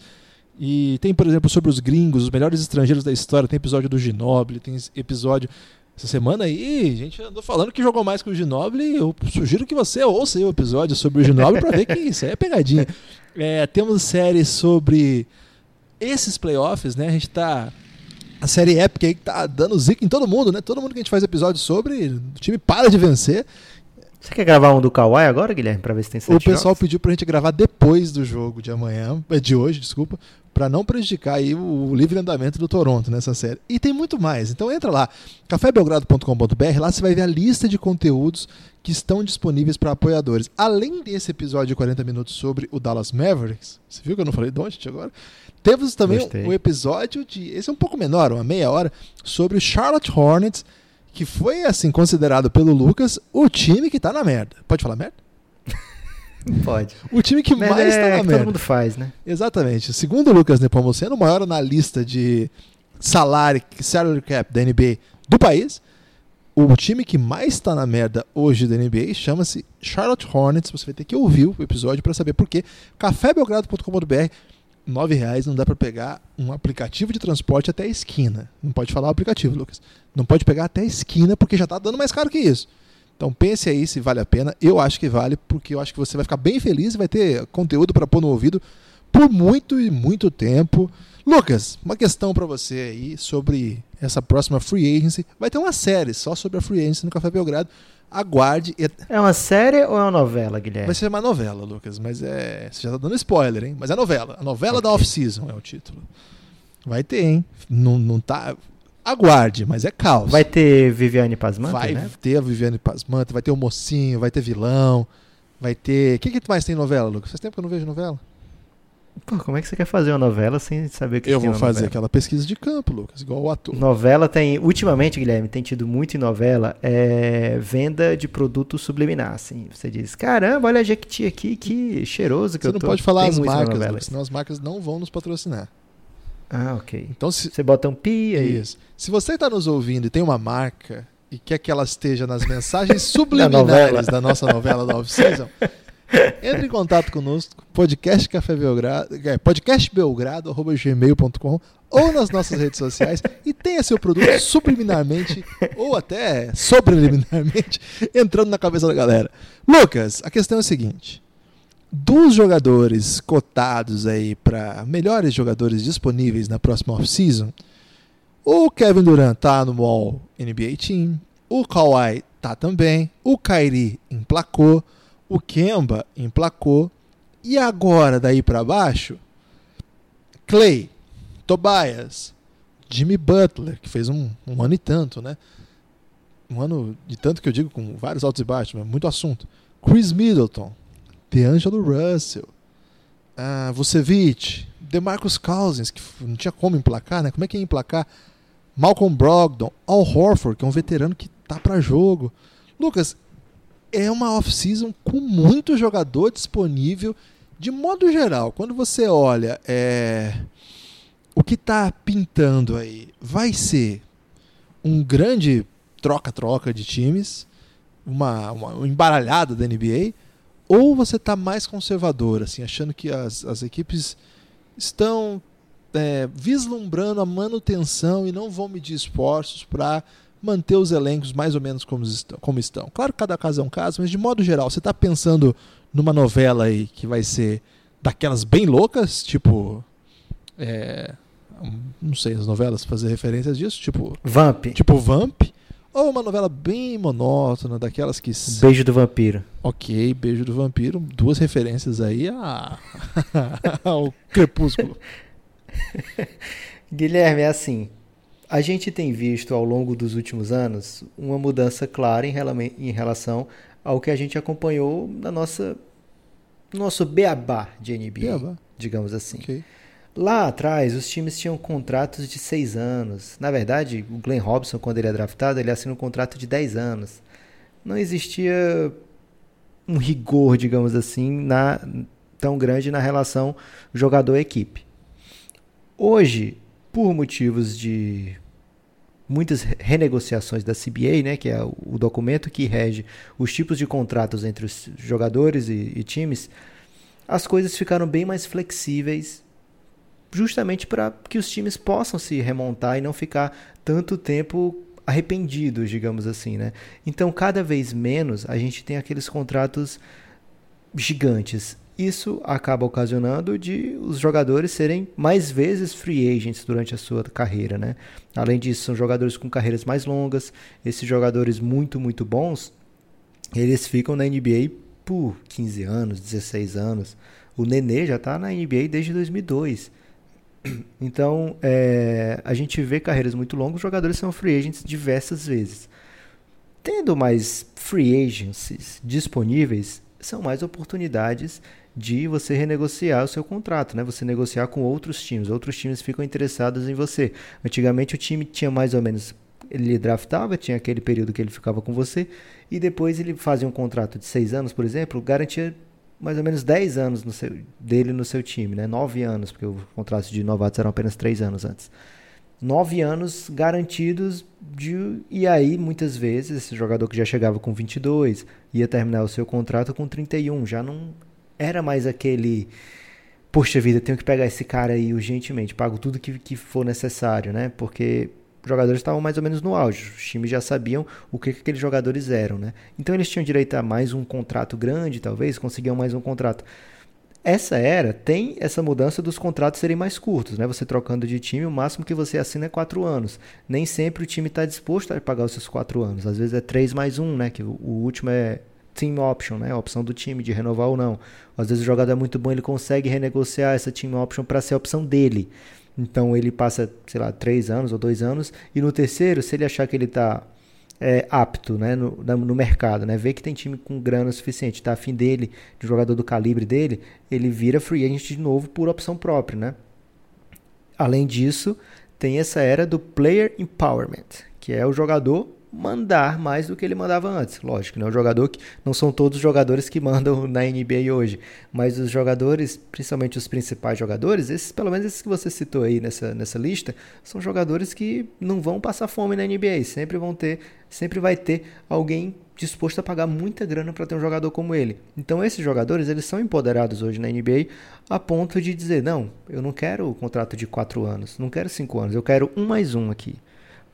E tem, por exemplo, sobre os gringos, os melhores estrangeiros da história. Tem episódio do Ginobili, tem episódio. Essa semana aí, a gente andou falando que jogou mais que o Ginobili. Eu sugiro que você ouça o episódio sobre o Ginobili para ver que isso aí é pegadinha. É, temos séries sobre esses playoffs, né? A gente tá. A série épica aí que tá dando zica em todo mundo, né? Todo mundo que a gente faz episódio sobre, o time para de vencer. Você quer gravar um do Kawhi agora, Guilherme, pra ver se tem sete O pessoal jogos? pediu pra gente gravar depois do jogo de amanhã, eh, de hoje, desculpa, pra não prejudicar aí o livre andamento do Toronto nessa série. E tem muito mais. Então entra lá, cafébelgrado.com.br, lá você vai ver a lista de conteúdos que estão disponíveis para apoiadores. Além desse episódio de 40 minutos sobre o Dallas Mavericks, você viu que eu não falei Doncic agora? Temos também Gostei. um episódio de, esse é um pouco menor, uma meia hora, sobre o Charlotte Hornets, que foi assim considerado pelo Lucas o time que tá na merda. Pode falar merda? Pode. O time que Mas mais é, tá na que merda. todo mundo faz, né? Exatamente. Segundo o Lucas Nepomuceno, o maior analista de salário, salary cap da NBA do país, o time que mais está na merda hoje da NBA chama-se Charlotte Hornets. Você vai ter que ouvir o episódio para saber por quê. cafébelgrado.com.br nove reais não dá para pegar um aplicativo de transporte até a esquina. Não pode falar o aplicativo, Lucas. Não pode pegar até a esquina porque já está dando mais caro que isso. Então pense aí se vale a pena. Eu acho que vale porque eu acho que você vai ficar bem feliz e vai ter conteúdo para pôr no ouvido por muito e muito tempo. Lucas, uma questão para você aí sobre essa próxima free agency. Vai ter uma série só sobre a free agency no Café Belgrado. Aguarde. E É uma série ou é uma novela, Guilherme? Vai ser uma novela, Lucas, mas é. Você já tá dando spoiler, hein? Mas é novela. A novela da Ok. off-season é o título. Vai ter, hein? Não, não tá. Aguarde, mas é caos. Vai ter Viviane Pasmanto, vai né? ter a Viviane Pasmanta, vai ter o mocinho, vai ter vilão, vai ter. O que, que mais tem em novela, Lucas? Faz tempo que eu não vejo novela. Pô, como é que você quer fazer uma novela sem saber o que eu vou fazer novela? aquela pesquisa de campo, Lucas, igual o ator. Novela tem. Ultimamente, Guilherme, tem tido muito em novela é, venda de produto subliminar. Assim. Você diz: caramba, olha a Jequiti aqui, que cheiroso que Você eu não tô. pode falar Tem as marcas, Lucas, senão as marcas não vão nos patrocinar. Ah, ok. Então, se, Você bota um pi aí. Isso. Se você está nos ouvindo e tem uma marca e quer que ela esteja nas mensagens subliminares novela. da nossa novela da off-season, entre em contato conosco, podcast Café Belgrado, é, podcastbelgrado.gmail.com ou nas nossas redes sociais e tenha seu produto subliminarmente ou até sobreliminarmente entrando na cabeça da galera. Lucas, a questão é a seguinte. Dos jogadores cotados aí para melhores jogadores disponíveis na próxima off-season, o Kevin Durant tá no All NBA Team, o Kawhi tá também, o Kyrie emplacou, o Kemba emplacou, e agora daí para baixo, Clay, Tobias, Jimmy Butler, que fez um, um ano e tanto, né? Um ano de tanto que eu digo, com vários altos e baixos, mas muito assunto. Chris Middleton, DeAngelo Russell, ah, Vucevic, DeMarcus Cousins, que não tinha como emplacar, né? Como é que ia emplacar? Malcolm Brogdon, Al Horford, que é um veterano que tá para jogo. Lucas, é uma off-season com muito jogador disponível. De modo geral, quando você olha é, o que está pintando aí, vai ser um grande troca-troca de times, uma, uma um embaralhada da NBA, ou você está mais conservador, assim, achando que as, as equipes estão é, vislumbrando a manutenção e não vão medir esforços para manter os elencos mais ou menos como estão, como estão. Claro que cada caso é um caso, mas de modo geral, você está pensando numa novela aí que vai ser daquelas bem loucas, tipo. é, não sei, as novelas fazer referências disso, tipo, Vamp. tipo Vamp, ou uma novela bem monótona, daquelas que. Beijo do vampiro. Ok, Beijo do Vampiro, duas referências aí a... ao Crepúsculo. Guilherme, é assim. A gente tem visto ao longo dos últimos anos uma mudança clara em, rela- em relação ao que a gente acompanhou na nossa nosso beabá de NBA, Beabá. digamos assim. Ok. Lá atrás, os times tinham contratos de seis anos. Na verdade, o Glenn Robson, quando ele é draftado, ele assina um contrato de 10 anos. Não existia um rigor, digamos assim, na, tão grande na relação jogador-equipe. Hoje, por motivos de muitas re- renegociações da CBA, né, que é o o documento que rege os tipos de contratos entre os jogadores e, e times, as coisas ficaram bem mais flexíveis justamente para que os times possam se remontar e não ficar tanto tempo arrependidos, digamos assim, né? Então, cada vez menos a gente tem aqueles contratos gigantes. Isso acaba ocasionando de os jogadores serem mais vezes free agents durante a sua carreira, né? Além disso, são jogadores com carreiras mais longas, esses jogadores muito, muito bons, eles ficam na NBA por 15 anos, 16 anos. O Nenê já está na NBA desde 2002. Então, é, a gente vê carreiras muito longas, jogadores são free agents diversas vezes. Tendo mais free agencies disponíveis, são mais oportunidades de você renegociar o seu contrato, né? Você negociar com outros times. Outros times ficam interessados em você. Antigamente o time tinha mais ou menos ele draftava, tinha aquele período que ele ficava com você, e depois ele fazia um contrato de seis anos, por exemplo, garantia mais ou menos 10 anos no seu, dele no seu time, né? 9 anos, porque os contratos de novatos eram apenas 3 anos antes. 9 anos garantidos de, e aí muitas vezes esse jogador que já chegava com 22 ia terminar o seu contrato com 31, já não era mais aquele poxa vida, tenho que pegar esse cara aí urgentemente, pago tudo que, que for necessário, né? Porque os jogadores estavam mais ou menos no auge. Os times já sabiam o que, que aqueles jogadores eram, né? Então eles tinham direito a mais um contrato grande, talvez, conseguiam mais um contrato. Essa era tem essa mudança dos contratos serem mais curtos, né? Você trocando de time, o máximo que você assina é quatro anos. Nem sempre o time está disposto a pagar os seus quatro anos. Às vezes é três mais um, né? Que o, último é team option, né? A opção do time de renovar ou não. Às vezes o jogador é muito bom, ele consegue renegociar essa team option para ser a opção dele. Então ele passa, sei lá, três anos ou dois anos, e no terceiro, se ele achar que ele está é, apto né, no, no mercado, né, vê que tem time com grana suficiente, está afim dele, de jogador do calibre dele, ele vira free agent de novo por opção própria. Né? Além disso, tem essa era do player empowerment, que é o jogador mandar mais do que ele mandava antes. Lógico, né? O jogador que não são todos os jogadores que mandam na NBA hoje, mas os jogadores, principalmente os principais jogadores, esses pelo menos esses que você citou aí nessa, nessa lista, são jogadores que não vão passar fome na NBA, sempre vão ter, sempre vai ter alguém disposto a pagar muita grana para ter um jogador como ele. Então esses jogadores, eles são empoderados hoje na NBA a ponto de dizer, não, eu não quero o contrato de 4 anos, não quero 5 anos, eu quero um mais um aqui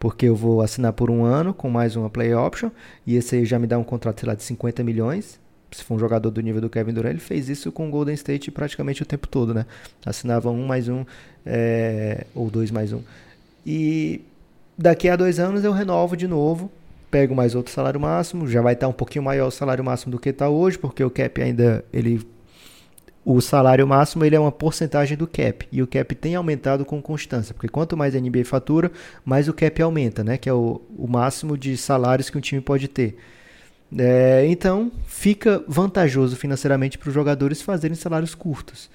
porque eu vou assinar por um ano com mais uma play option e esse aí já me dá um contrato, sei lá, de 50 milhões. Se for um jogador do nível do Kevin Durant, ele fez isso com o Golden State praticamente o tempo todo, né? Assinava um mais um, é, ou dois mais um. E daqui a dois anos eu renovo de novo, pego mais outro salário máximo, já vai estar um pouquinho maior o salário máximo do que está hoje, porque o cap ainda ele o salário máximo ele é uma porcentagem do cap e o cap tem aumentado com constância, porque quanto mais a NBA fatura, mais o cap aumenta, né? Que é o, o máximo de salários que um time pode ter. É, então fica vantajoso financeiramente para os jogadores fazerem salários curtos.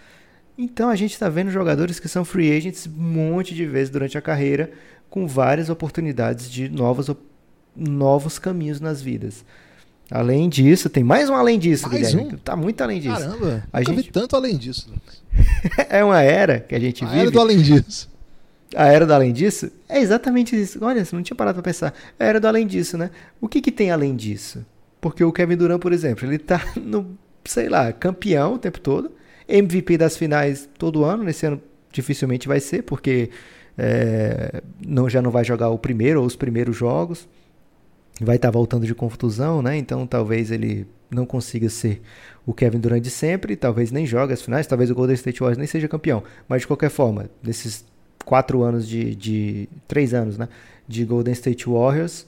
Então a gente está vendo jogadores que são free agents um monte de vezes durante a carreira, com várias oportunidades de novas, novos caminhos nas vidas. Além disso, tem mais um além disso, mais Guilherme. Um? Tá muito além disso. Caramba, a gente... vi tanto além disso. é uma era que a gente a vive. A era do além disso. A era do além disso? É exatamente isso. Olha, você não tinha parado pra pensar. A era do além disso, né? O que que tem além disso? Porque o Kevin Durant, por exemplo, ele tá no, sei lá, campeão o tempo todo. MVP das finais todo ano. Nesse ano dificilmente vai ser, porque é, não, já não vai jogar o primeiro ou os primeiros jogos vai estar tá voltando de contusão, né? Então talvez ele não consiga ser o Kevin Durant de sempre, talvez nem jogue as finais, talvez o Golden State Warriors nem seja campeão. Mas de qualquer forma, nesses quatro anos de, de três anos, né? De Golden State Warriors,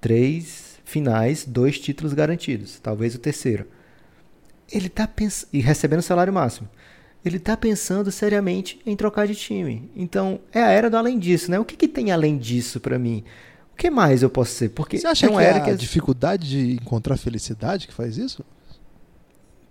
três finais, dois títulos garantidos, talvez o terceiro. Ele tá pensando e recebendo salário máximo. Ele tá pensando seriamente em trocar de time. Então, é a era do além disso, né? O que, que tem além disso para mim? O que mais eu posso ser? Porque Você acha que é a dificuldade de encontrar felicidade que faz isso?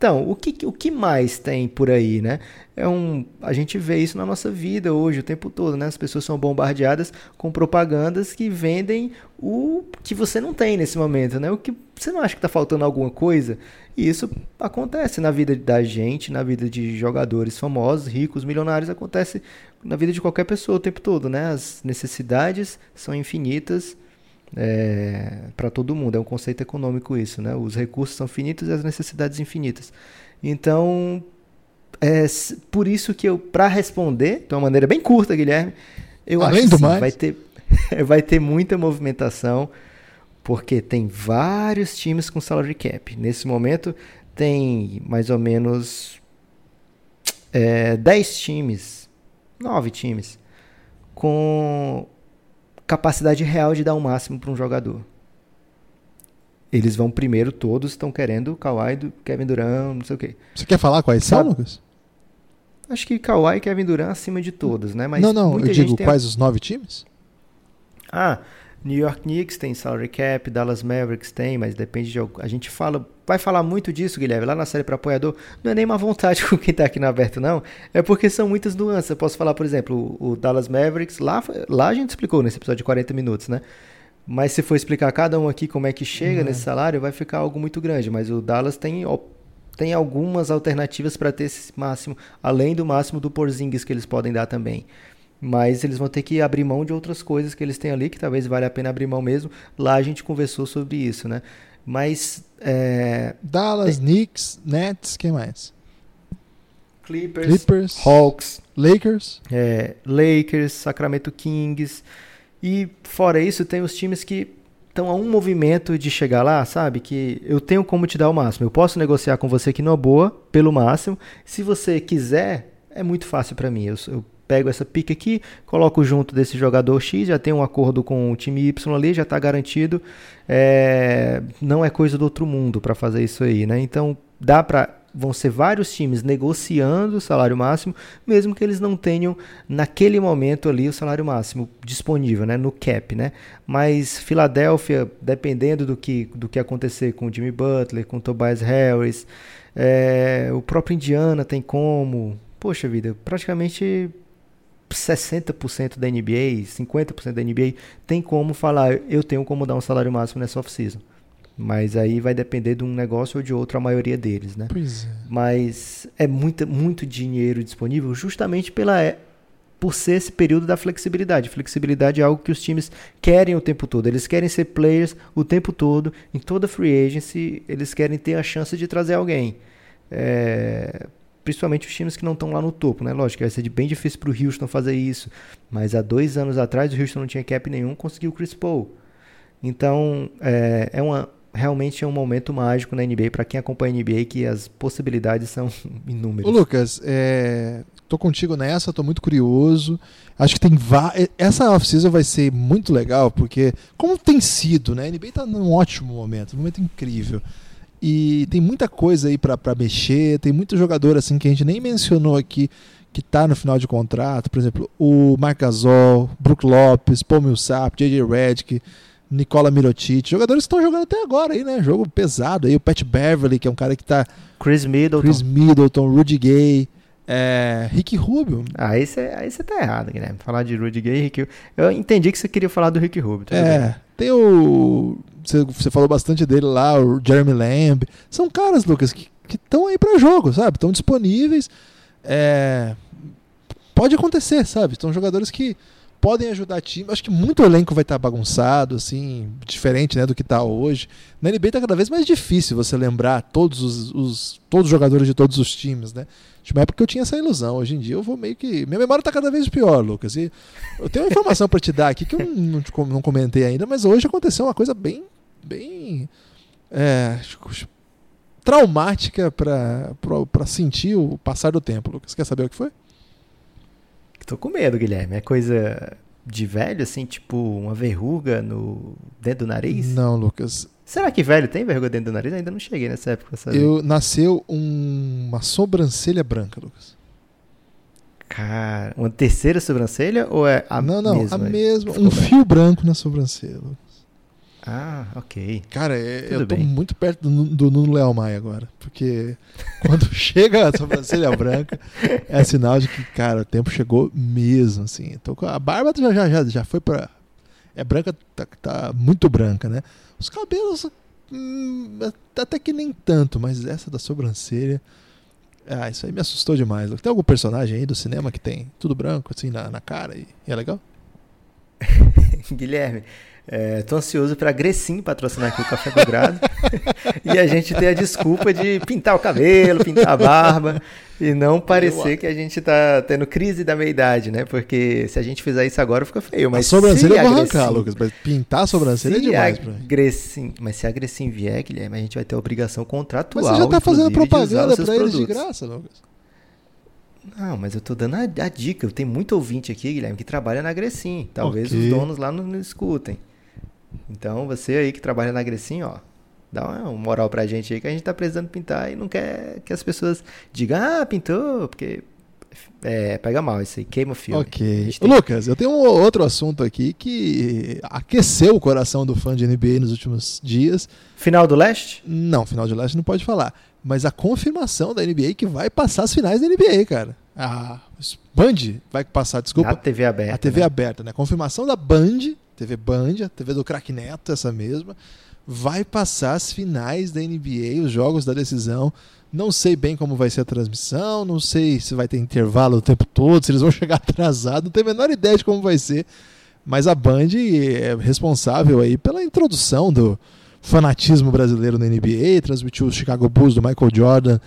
Então, o que, o que mais tem por aí, né? É um, a gente vê isso na nossa vida hoje, o tempo todo, né? As pessoas são bombardeadas com propagandas que vendem o que você não tem nesse momento, né? O que você não acha que está faltando alguma coisa? E isso acontece na vida da gente, na vida de jogadores famosos, ricos, milionários, acontece na vida de qualquer pessoa o tempo todo, né? As necessidades são infinitas é, para todo mundo. É um conceito econômico isso, né? Os recursos são finitos e as necessidades infinitas. Então, é por isso que eu, para responder, de uma maneira bem curta, Guilherme, eu Além acho que sim, vai ter, vai ter muita movimentação, porque tem vários times com salary cap. Nesse momento, tem mais ou menos é, 10 times, 9 times, com capacidade real de dar o um máximo para um jogador. Eles vão primeiro, todos estão querendo o Kawhi do Kevin Durant, não sei o quê. Você quer falar quais são, Lucas? Acho que Kawhi e Kevin Durant acima de todos, né? Mas não, não, eu digo quais os nove times? Ah, New York Knicks tem salary cap, Dallas Mavericks tem, mas depende de a gente fala, vai falar muito disso, Guilherme, lá na série para apoiador. Não é nem uma vontade com quem tá aqui no aberto não, é porque são muitas nuances. Eu posso falar, por exemplo, o, o Dallas Mavericks, lá lá a gente explicou nesse episódio de 40 minutos, né? Mas se for explicar cada um aqui como é que chega uhum. nesse salário, vai ficar algo muito grande, mas o Dallas tem tem algumas alternativas para ter esse máximo, além do máximo do Porzingis que eles podem dar também mas eles vão ter que abrir mão de outras coisas que eles têm ali, que talvez valha a pena abrir mão mesmo. Lá a gente conversou sobre isso, né? Mas. É... Dallas, tem... Knicks, Nets, quem mais? Clippers, Clippers Hawks, Lakers. É, Lakers, Sacramento Kings. E fora isso, tem os times que estão a um movimento de chegar lá, sabe? Que eu tenho como te dar o máximo. Eu posso negociar com você aqui numa boa, pelo máximo. Se você quiser, é muito fácil para mim. Eu, eu pego essa pique aqui, coloco junto desse jogador X, já tem um acordo com o time Y ali, já está garantido. É, não é coisa do outro mundo para fazer isso aí, né? Então dá para vão ser vários times negociando o salário máximo, mesmo que eles não tenham naquele momento ali o salário máximo disponível, né, no cap, né? Mas Filadélfia, dependendo do que do que acontecer com o Jimmy Butler, com o Tobias Harris, é, o próprio Indiana tem como, poxa vida, praticamente 60% da NBA, 50% da NBA tem como falar, eu tenho como dar um salário máximo nessa off-season. Mas aí vai depender de um negócio ou de outro, a maioria deles, né? Pois é. Mas é muito, muito dinheiro disponível justamente pela, por ser esse período da flexibilidade. Flexibilidade é algo que os times querem o tempo todo. Eles querem ser players o tempo todo. Em toda free agency, eles querem ter a chance de trazer alguém. É, principalmente os times que não estão lá no topo, né? Lógico, vai ser bem difícil para o Houston fazer isso, mas há dois anos atrás o Houston não tinha cap nenhum, conseguiu o Chris Paul. Então, é, é uma, realmente é um momento mágico na NBA para quem acompanha a NBA que as possibilidades são inúmeras. Ô Lucas, é, tô contigo nessa, tô muito curioso. Acho que tem essa off-season vai ser muito legal porque como tem sido, né? A NBA tá num ótimo momento, um momento incrível. E tem muita coisa aí para mexer, tem muito jogador assim que a gente nem mencionou aqui que está no final de contrato, por exemplo, o Marc Gasol, Brook Lopes, Paul Millsap, JJ Redick, Nicola Mirotic, jogadores que estão jogando até agora aí, né? Jogo pesado aí, o Pat Beverly, que é um cara que está Chris Middleton, Chris Middleton, Rudy Gay, é, Rick Rubio. Ah, aí você aí tá errado, Guilherme. Falar de Rudy Gay e Rick Eu entendi que você queria falar do Rick Rubio. É, bem. tem o você, você falou bastante dele lá, o Jeremy Lamb. São caras, Lucas, que estão aí para jogo, sabe? Estão disponíveis. É... Pode acontecer, sabe? São jogadores que podem ajudar time. Acho que muito elenco vai estar tá bagunçado, assim, diferente né, do que está hoje. Na NBA está cada vez mais difícil você lembrar todos os, os, todos os jogadores de todos os times, né? Tinha uma época que eu tinha essa ilusão. Hoje em dia eu vou meio que. Minha memória está cada vez pior, Lucas. E eu tenho uma informação para te dar aqui que eu não, não comentei ainda, mas hoje aconteceu uma coisa bem. bem. É, traumática para sentir o passar do tempo, Lucas. Quer saber o que foi? Tô com medo, Guilherme. É coisa de velho, assim, tipo uma verruga no dentro do nariz? Não, Lucas. Será que velho tem verruga dentro do nariz? Ainda não cheguei nessa época, sabe? Eu nasceu um, uma sobrancelha branca, Lucas. Cara, uma terceira sobrancelha ou é a não, não, mesma? A mesma. Um fio branco na sobrancelha. Ah, ok. Cara, é, eu tô bem. muito perto do, do Nuno Leal Maia agora. Porque quando chega a sobrancelha branca, é sinal de que, cara, o tempo chegou mesmo, assim. Tô a barba já, já, já foi pra. É branca, tá, tá muito branca, né? Os cabelos, hum, até que nem tanto, mas essa da sobrancelha. Ah, isso aí me assustou demais. Tem algum personagem aí do cinema que tem tudo branco, assim, na, na cara e, e é legal? Guilherme, é, tô ansioso para Grecim patrocinar aqui o Café Belgrado e a gente ter a desculpa de pintar o cabelo, pintar a barba e não parecer que a gente tá tendo crise da meia-idade, né? Porque se a gente fizer isso agora fica feio. Mas a sobrancelha eu vou arrancar, Lucas, mas pintar a sobrancelha é demais pra mim. Grecim, mas se a Grecim vier, Guilherme, a gente vai ter a obrigação contratual. Mas você já tá fazendo propaganda pra eles de graça, Lucas. Não, mas eu tô dando a, a dica. Tem muito ouvinte aqui, Guilherme, que trabalha na Grecim. Talvez Ok. os donos lá não, não escutem. Então, você aí que trabalha na Grecim, ó, dá uma moral pra gente aí que a gente tá precisando pintar e não quer que as pessoas digam, ah, pintou, porque é, pega mal isso aí, queima o filme. A Ok. tem- Lucas, eu tenho um outro assunto aqui que aqueceu o coração do fã de NBA nos últimos dias. Final do leste? Não, final de leste não pode falar. Mas a confirmação da NBA que vai passar as finais da NBA, cara. A Band vai passar, desculpa. Na TV aberta. A TV né? aberta, né? Confirmação da Band, TV Band, a TV do Crack Neto, essa mesma, vai passar as finais da NBA, os jogos da decisão. Não sei bem como vai ser a transmissão, não sei se vai ter intervalo o tempo todo, se eles vão chegar atrasados, não tenho a menor ideia de como vai ser. Mas a Band é responsável aí pela introdução do fanatismo brasileiro na NBA, transmitiu o Chicago Bulls do Michael Jordan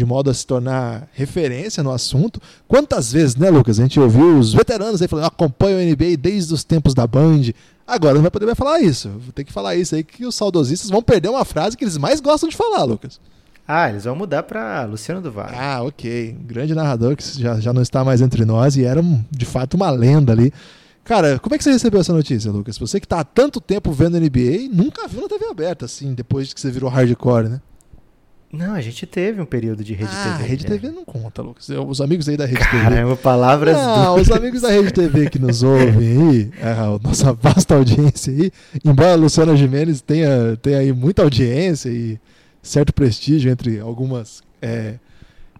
de modo a se tornar referência no assunto. Quantas vezes, né, Lucas? A gente ouviu os veteranos aí falando, acompanho a NBA desde os tempos da Band. Agora não vai poder mais falar isso. Vou ter que falar isso aí que os saudosistas vão perder uma frase que eles mais gostam de falar, Lucas. Ah, eles vão mudar pra Luciano do Vale. Ah, ok. Um grande narrador que já, já não está mais entre nós e era de fato uma lenda ali. Cara, como é que você recebeu essa notícia, Lucas? Você que tá há tanto tempo vendo NBA, nunca viu na TV aberta, assim, depois que você virou hardcore, né? Não, a gente teve um período de Rede ah, TV. Rede. TV não conta, Lucas. Eu- Os amigos aí da Rede TV. Caramba, palavras Não, duras. os amigos da Rede TV que nos ouvem aí, é, a nossa vasta audiência aí, embora a Luciana Gimenez tenha, tenha aí muita audiência e certo prestígio entre algumas é,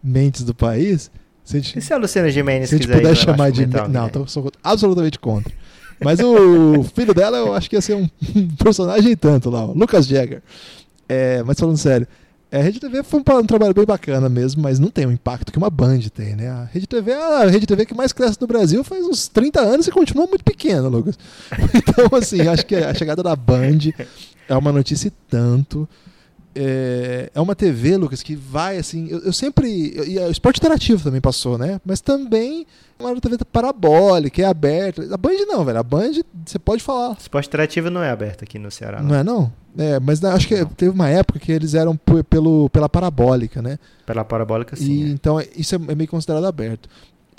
mentes do país, se a gente, E se a Luciana Gimenez se a gente puder chamar de. Mental, Não, tô, sou absolutamente contra. Mas o filho dela eu acho que ia ser um personagem tanto lá, o Lucas Jagger. É, mas falando sério, é, a Rede TV foi um, um trabalho bem bacana mesmo, mas não tem o impacto que uma Band tem, né? A Rede TV é a Rede TV que mais cresce no Brasil faz uns 30 anos e continua muito pequena, Lucas. Então, assim, acho que a chegada da Band é uma notícia tanto. É, é uma TV, Lucas, que vai assim. Eu, eu sempre. E o esporte interativo também passou, né? Mas também é uma TV parabólica, é aberta. A Band não, velho. A Band, você pode falar. Esporte interativo não é aberto aqui no Ceará, não. Não é, não? É, mas acho que Não. teve uma época que eles eram pelo, pela parabólica, né? Pela parabólica, E, sim. é. Então é- isso é, é meio considerado aberto.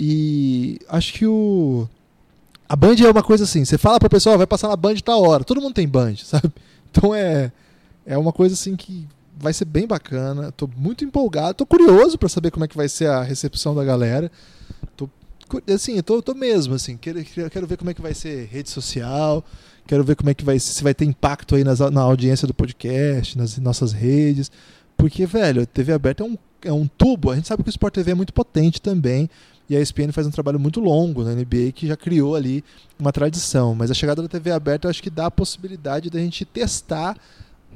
E acho que o. A Band é uma coisa assim, você fala pra pessoa, "Ó, vai passar na Band tal hora. Todo mundo tem Band, sabe? Então é, é uma coisa assim que vai ser bem bacana. Tô muito empolgado, tô curioso pra saber como é que vai ser a recepção da galera. Tô, assim, tô, tô mesmo, assim, quero, quero quero ver como é que vai ser rede social, quero ver como é que vai se vai ter impacto aí nas, na audiência do podcast, nas nossas redes. Porque, velho, a TV aberta é um, é um tubo. A gente sabe que o Sport TV é muito potente também. E a ESPN faz um trabalho muito longo na NBA que já criou ali uma tradição. Mas a chegada da TV aberta eu acho que dá a possibilidade da gente testar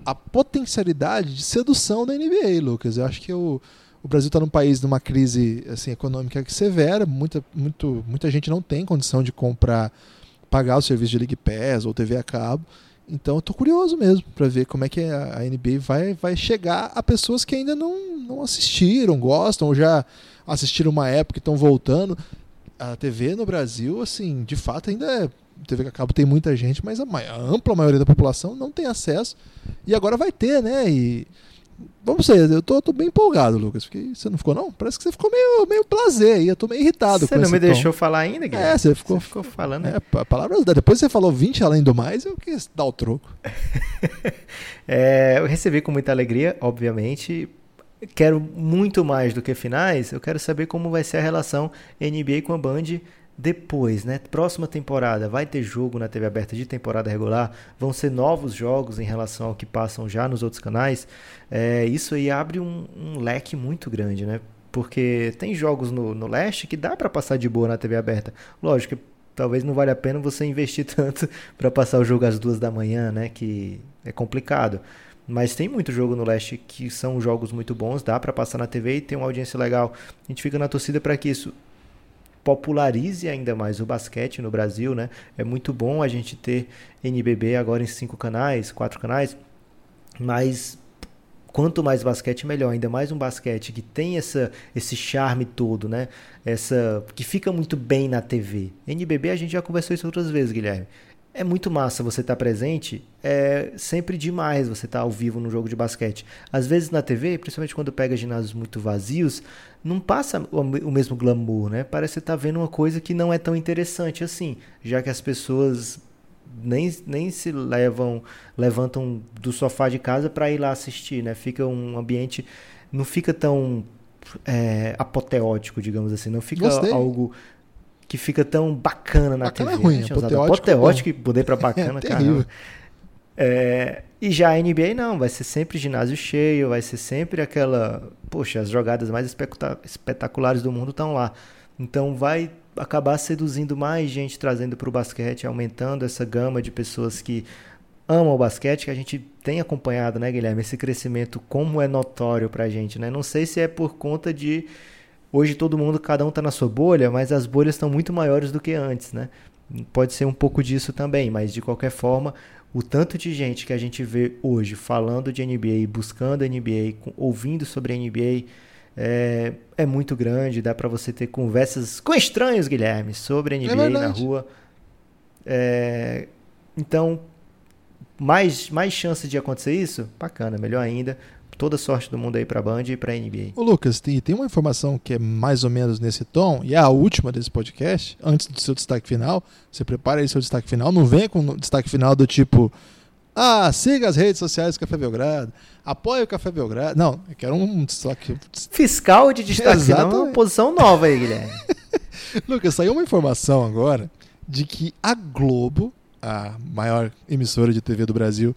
a potencialidade de sedução da NBA, Lucas. Eu acho que o, o Brasil está num país numa crise assim, econômica severa. Muita, muito, muita gente não tem condição de comprar, pagar o serviço de League Pass ou TV a cabo. Então eu curioso mesmo para ver como é que a a NBA vai, vai chegar a pessoas que ainda não, não assistiram, gostam, ou já assistiram uma época e estão voltando. A TV no Brasil, assim, de fato ainda é. TV a cabo tem muita gente, mas a, a ampla maioria da população não tem acesso. E agora vai ter, né? E. Vamos ver, eu tô, tô bem empolgado, Lucas. Porque você não ficou, não? Parece que você ficou meio, meio blazer aí. Eu tô meio irritado Você não me tom. deixou falar ainda, Guilherme? É, você ficou- Você ficou falando. É, pa- palavras. Depois você falou 20 além do mais, eu quis dar o troco. É, eu recebi com muita alegria, obviamente. Quero muito mais do que finais. Eu quero saber como vai ser a relação NBA com a Band depois, né? Próxima temporada vai ter jogo na TV aberta de temporada regular. Vão ser novos jogos em relação ao que passam já nos outros canais. É, isso aí abre um, um leque muito grande, né? Porque tem jogos no, no leste que dá para passar de boa na TV aberta. Lógico talvez não valha a pena você investir tanto para passar o jogo às duas da manhã, né? Que é complicado. Mas tem muito jogo no leste que são jogos muito bons, dá para passar na TV e tem uma audiência legal. A gente fica na torcida para que isso popularize ainda mais o basquete no Brasil, né? É muito bom a gente ter NBB agora em cinco canais, quatro canais, mas quanto mais basquete melhor, ainda mais um basquete que tem essa esse charme todo, né? Essa que fica muito bem na TV. NBB a gente já conversou isso outras vezes, Guilherme. É muito massa você estar tá presente, é sempre demais você estar tá ao vivo num jogo de basquete. Às vezes na TV, principalmente quando pega ginásios muito vazios, não passa o mesmo glamour, né? Parece que você tá vendo uma coisa que não é tão interessante assim, já que as pessoas nem, nem se levam levantam do sofá de casa para ir lá assistir, né? Fica um ambiente não fica tão é, apoteótico, digamos assim, não fica Gostei. algo que fica tão bacana na bacana TV. É ruim, né? apoteótico, apoteótico e poder para bacana, é, cara. É, e já a NBA não, vai ser sempre ginásio cheio, vai ser sempre aquela. Poxa, as jogadas mais espetaculares do mundo estão lá. Então vai acabar seduzindo mais gente trazendo para o basquete, aumentando essa gama de pessoas que amam o basquete, que a gente tem acompanhado, né, Guilherme? Esse crescimento, como é notório para a gente, né? Não sei se é por conta de Hoje todo mundo, cada um está na sua bolha, mas as bolhas estão muito maiores do que antes, né? Pode ser um pouco disso também, mas de qualquer forma, o tanto de gente que a gente vê hoje falando de NBA, buscando NBA, ouvindo sobre NBA, é, é muito grande. Dá para você ter conversas com estranhos, Guilherme, sobre NBA é na rua. É, então, mais, mais chances de acontecer isso? Bacana, melhor ainda toda sorte do mundo aí para a Band e para a NBA. Ô Lucas, tem, tem uma informação que é mais ou menos nesse tom, e é a última desse podcast, antes do seu destaque final. Você prepara aí seu destaque final, não venha com um destaque final do tipo. Ah, siga as redes sociais do Café Belgrado. Apoie o Café Belgrado. Não, eu quero um destaque. Fiscal de destaque final é uma posição nova aí, Guilherme. Lucas, saiu uma informação agora de que a Globo, a maior emissora de TV do Brasil,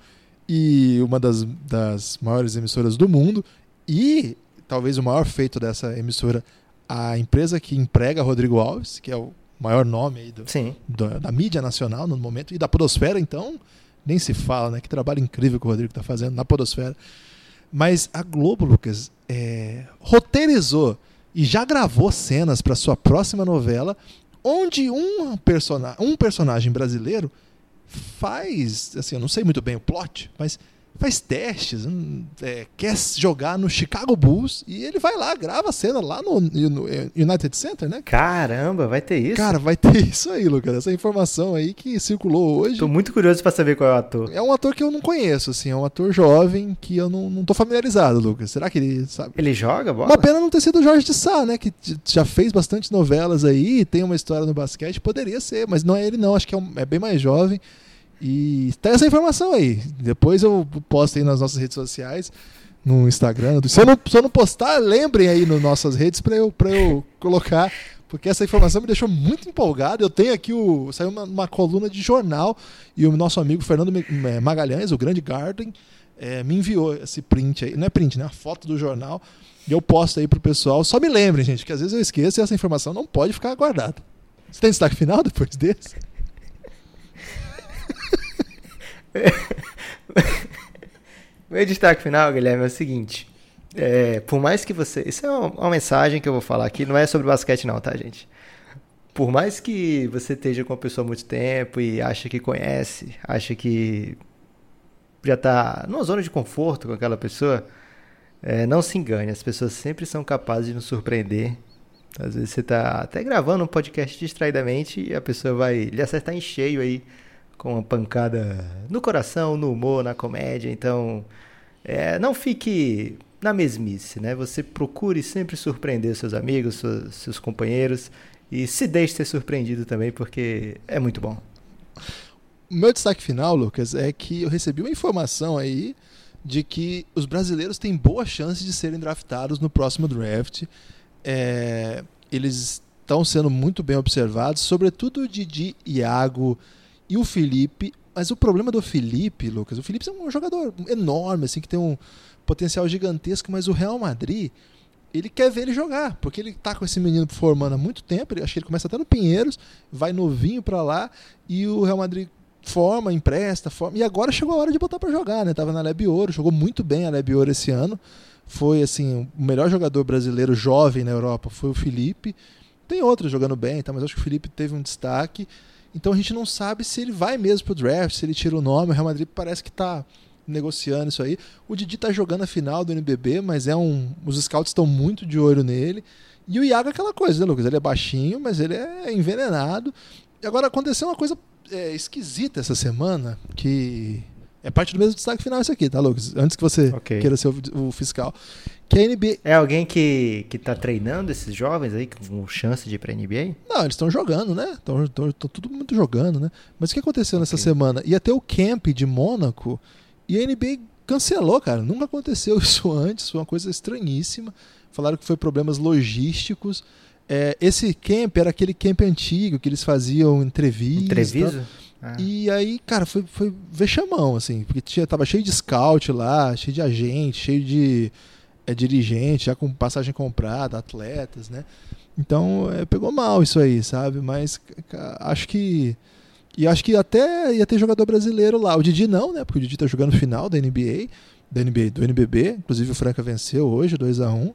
e uma das, das maiores emissoras do mundo e talvez o maior feito dessa emissora, a empresa que emprega Rodrigo Alves, que é o maior nome aí do, do, da mídia nacional no momento, e da podosfera, então, nem se fala, né? Que trabalho incrível que o Rodrigo está fazendo na podosfera. Mas a Globo, Lucas, é, roteirizou e já gravou cenas para sua próxima novela, onde um, um personagem brasileiro faz, assim, eu não sei muito bem o plot, mas faz testes, hum, é, quer jogar no Chicago Bulls e ele vai lá, grava a cena lá no, no, United Center, né? Caramba, vai ter isso? Cara, vai ter isso aí, Lucas, essa informação aí que circulou hoje. Tô muito curioso para saber qual é o ator. É um ator que eu não conheço, assim, é um ator jovem que eu não, não tô familiarizado, Lucas. Será que ele sabe? Ele joga bola? Uma pena não ter sido o Jorge de Sá, né, que já fez bastante novelas aí, tem uma história no basquete, poderia ser, mas não é ele não, acho que é, um, é bem mais jovem. E tem essa informação aí. Depois eu posto aí nas nossas redes sociais, no Instagram. Se eu não, se eu não postar, lembrem aí nas nossas redes para eu, eu colocar. Porque essa informação me deixou muito empolgado. Eu tenho aqui o. Saiu uma, uma coluna de jornal e o nosso amigo Fernando Magalhães, o grande Garden, é, me enviou esse print aí. Não é print, né? A foto do jornal. E eu posto aí pro pessoal. Só me lembrem, gente, que às vezes eu esqueço e essa informação não pode ficar guardada. Você tem destaque final depois desse? Meu destaque final, Guilherme, é o seguinte. É, por mais que você. Isso é uma, uma, mensagem que eu vou falar aqui, não é sobre basquete, não, tá, gente? Por mais que você esteja com uma pessoa há muito tempo e acha que conhece, acha que já tá numa zona de conforto com aquela pessoa, é, não se engane, as pessoas sempre são capazes de nos surpreender. Às vezes você tá até gravando um podcast distraidamente e a pessoa vai lhe acertar em cheio aí com uma pancada no coração, no humor, na comédia. Então, é, não fique na mesmice, né? Você procure sempre surpreender seus amigos, seus, seus companheiros e se deixe ser surpreendido também, porque é muito bom. O meu destaque final, Lucas, é que eu recebi uma informação aí de que os brasileiros têm boa chance de serem draftados no próximo draft. É, eles estão sendo muito bem observados, sobretudo o Didi Iago, e o Felipe, mas o problema do Felipe, Lucas, o Felipe é um jogador enorme, assim, que tem um potencial gigantesco, mas o Real Madrid, ele quer ver ele jogar, porque ele tá com esse menino formando há muito tempo, acho que ele começa até no Pinheiros, vai novinho para lá, e o Real Madrid forma, empresta, forma, e agora chegou a hora de botar para jogar, né? Tava na Leb Ouro, jogou muito bem a Leb Ouro esse ano. Foi assim, o melhor jogador brasileiro jovem na Europa foi o Felipe. Tem outros jogando bem, tá? mas acho que o Felipe teve um destaque. Então a gente não sabe se ele vai mesmo pro draft, se ele tira o nome. O Real Madrid parece que está negociando isso aí. O Didi está jogando a final do NBB, mas é um, os scouts estão muito de olho nele. E o Iago é aquela coisa, né, Lucas? Ele é baixinho, mas ele é envenenado. E agora aconteceu uma coisa é, esquisita essa semana que é parte do mesmo destaque final isso aqui, tá, Lucas? Antes que você Ok. queira ser o, o fiscal. Que a NBA. É alguém que, que tá treinando esses jovens aí com chance de ir pra NBA? Não, eles estão jogando, né? Estão todo mundo jogando, né? Mas o que aconteceu nessa Ok. semana? Ia ter o camp de Mônaco e a NBA cancelou, cara. Nunca aconteceu isso antes, foi uma coisa estranhíssima. Falaram que foi problemas logísticos. É, esse camp era aquele camp antigo que eles faziam entrevista. Entrevista? Ah. E aí, cara, foi, foi vexamão, assim, porque tinha, tava cheio de scout lá, cheio de agente, cheio de é, dirigente, já com passagem comprada, atletas, né? Então, é, pegou mal isso aí, sabe? Mas acho que. E acho que até ia ter jogador brasileiro lá. O Didi não, né? Porque o Didi tá jogando final da NBA, da NBA, do NBB. Inclusive o Franca venceu hoje, 2 a 1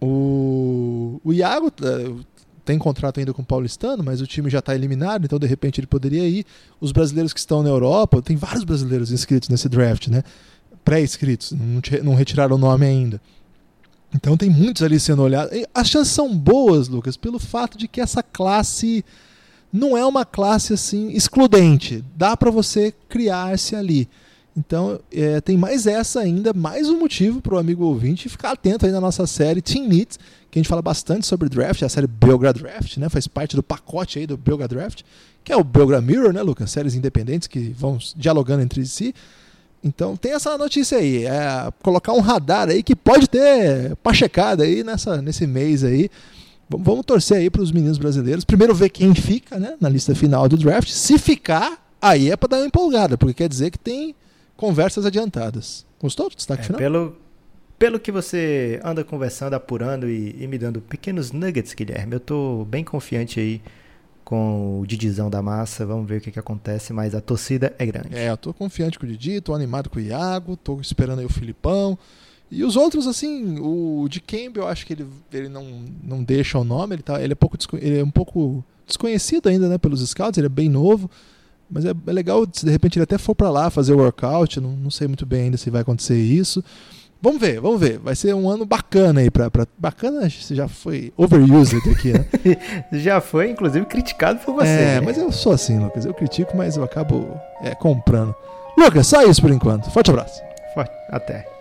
O, o Iago eh, tem contrato ainda com o Paulistano, mas o time já está eliminado, então de repente ele poderia ir. Os brasileiros que estão na Europa, tem vários brasileiros inscritos nesse draft, né? Pré-inscritos, não, retiraram o nome ainda. Então tem muitos ali sendo olhados. As chances são boas, Lucas, pelo fato de que essa classe não é uma classe assim excludente. Dá para você criar-se ali. Então é, tem mais essa ainda, mais um motivo para o amigo ouvinte ficar atento aí na nossa série Team Needs, que a gente fala bastante sobre draft, a série Belgrade Draft, né? Faz parte do pacote aí do Belgrade Draft, que é o Belgrade Mirror, né, Lucas? Séries independentes que vão dialogando entre si. Então tem essa notícia aí, é colocar um radar aí que pode ter pachecada aí nessa, nesse mês aí. Vamos, vamos torcer aí para os meninos brasileiros. Primeiro ver quem fica, né, na lista final do draft. Se ficar, aí é para dar uma empolgada, porque quer dizer que tem conversas adiantadas. Gostou do destaque É, final? pelo, pelo que você anda conversando, apurando e, e me dando pequenos nuggets, Guilherme, eu tô bem confiante aí com o Didizão da massa. Vamos ver o que, que acontece, mas a torcida é grande. É, eu tô confiante com o Didi, tô animado com o Iago, tô esperando aí o Filipão. E os outros, assim, o de Campbell, eu acho que ele, ele não, não deixa o nome, ele, tá, ele, é pouco, ele é um pouco desconhecido ainda, né, pelos scouts, ele é bem novo. Mas é, é legal se de repente ele até for pra lá fazer o workout, não, não sei muito bem ainda se vai acontecer isso. Vamos ver, vamos ver. Vai ser um ano bacana aí pra. pra bacana já foi overused aqui, né? Já foi, inclusive, criticado por você. É, né? mas eu sou assim, Lucas. Eu critico, mas eu acabo é, comprando. Lucas, só isso por enquanto. Forte abraço. Forte. Até.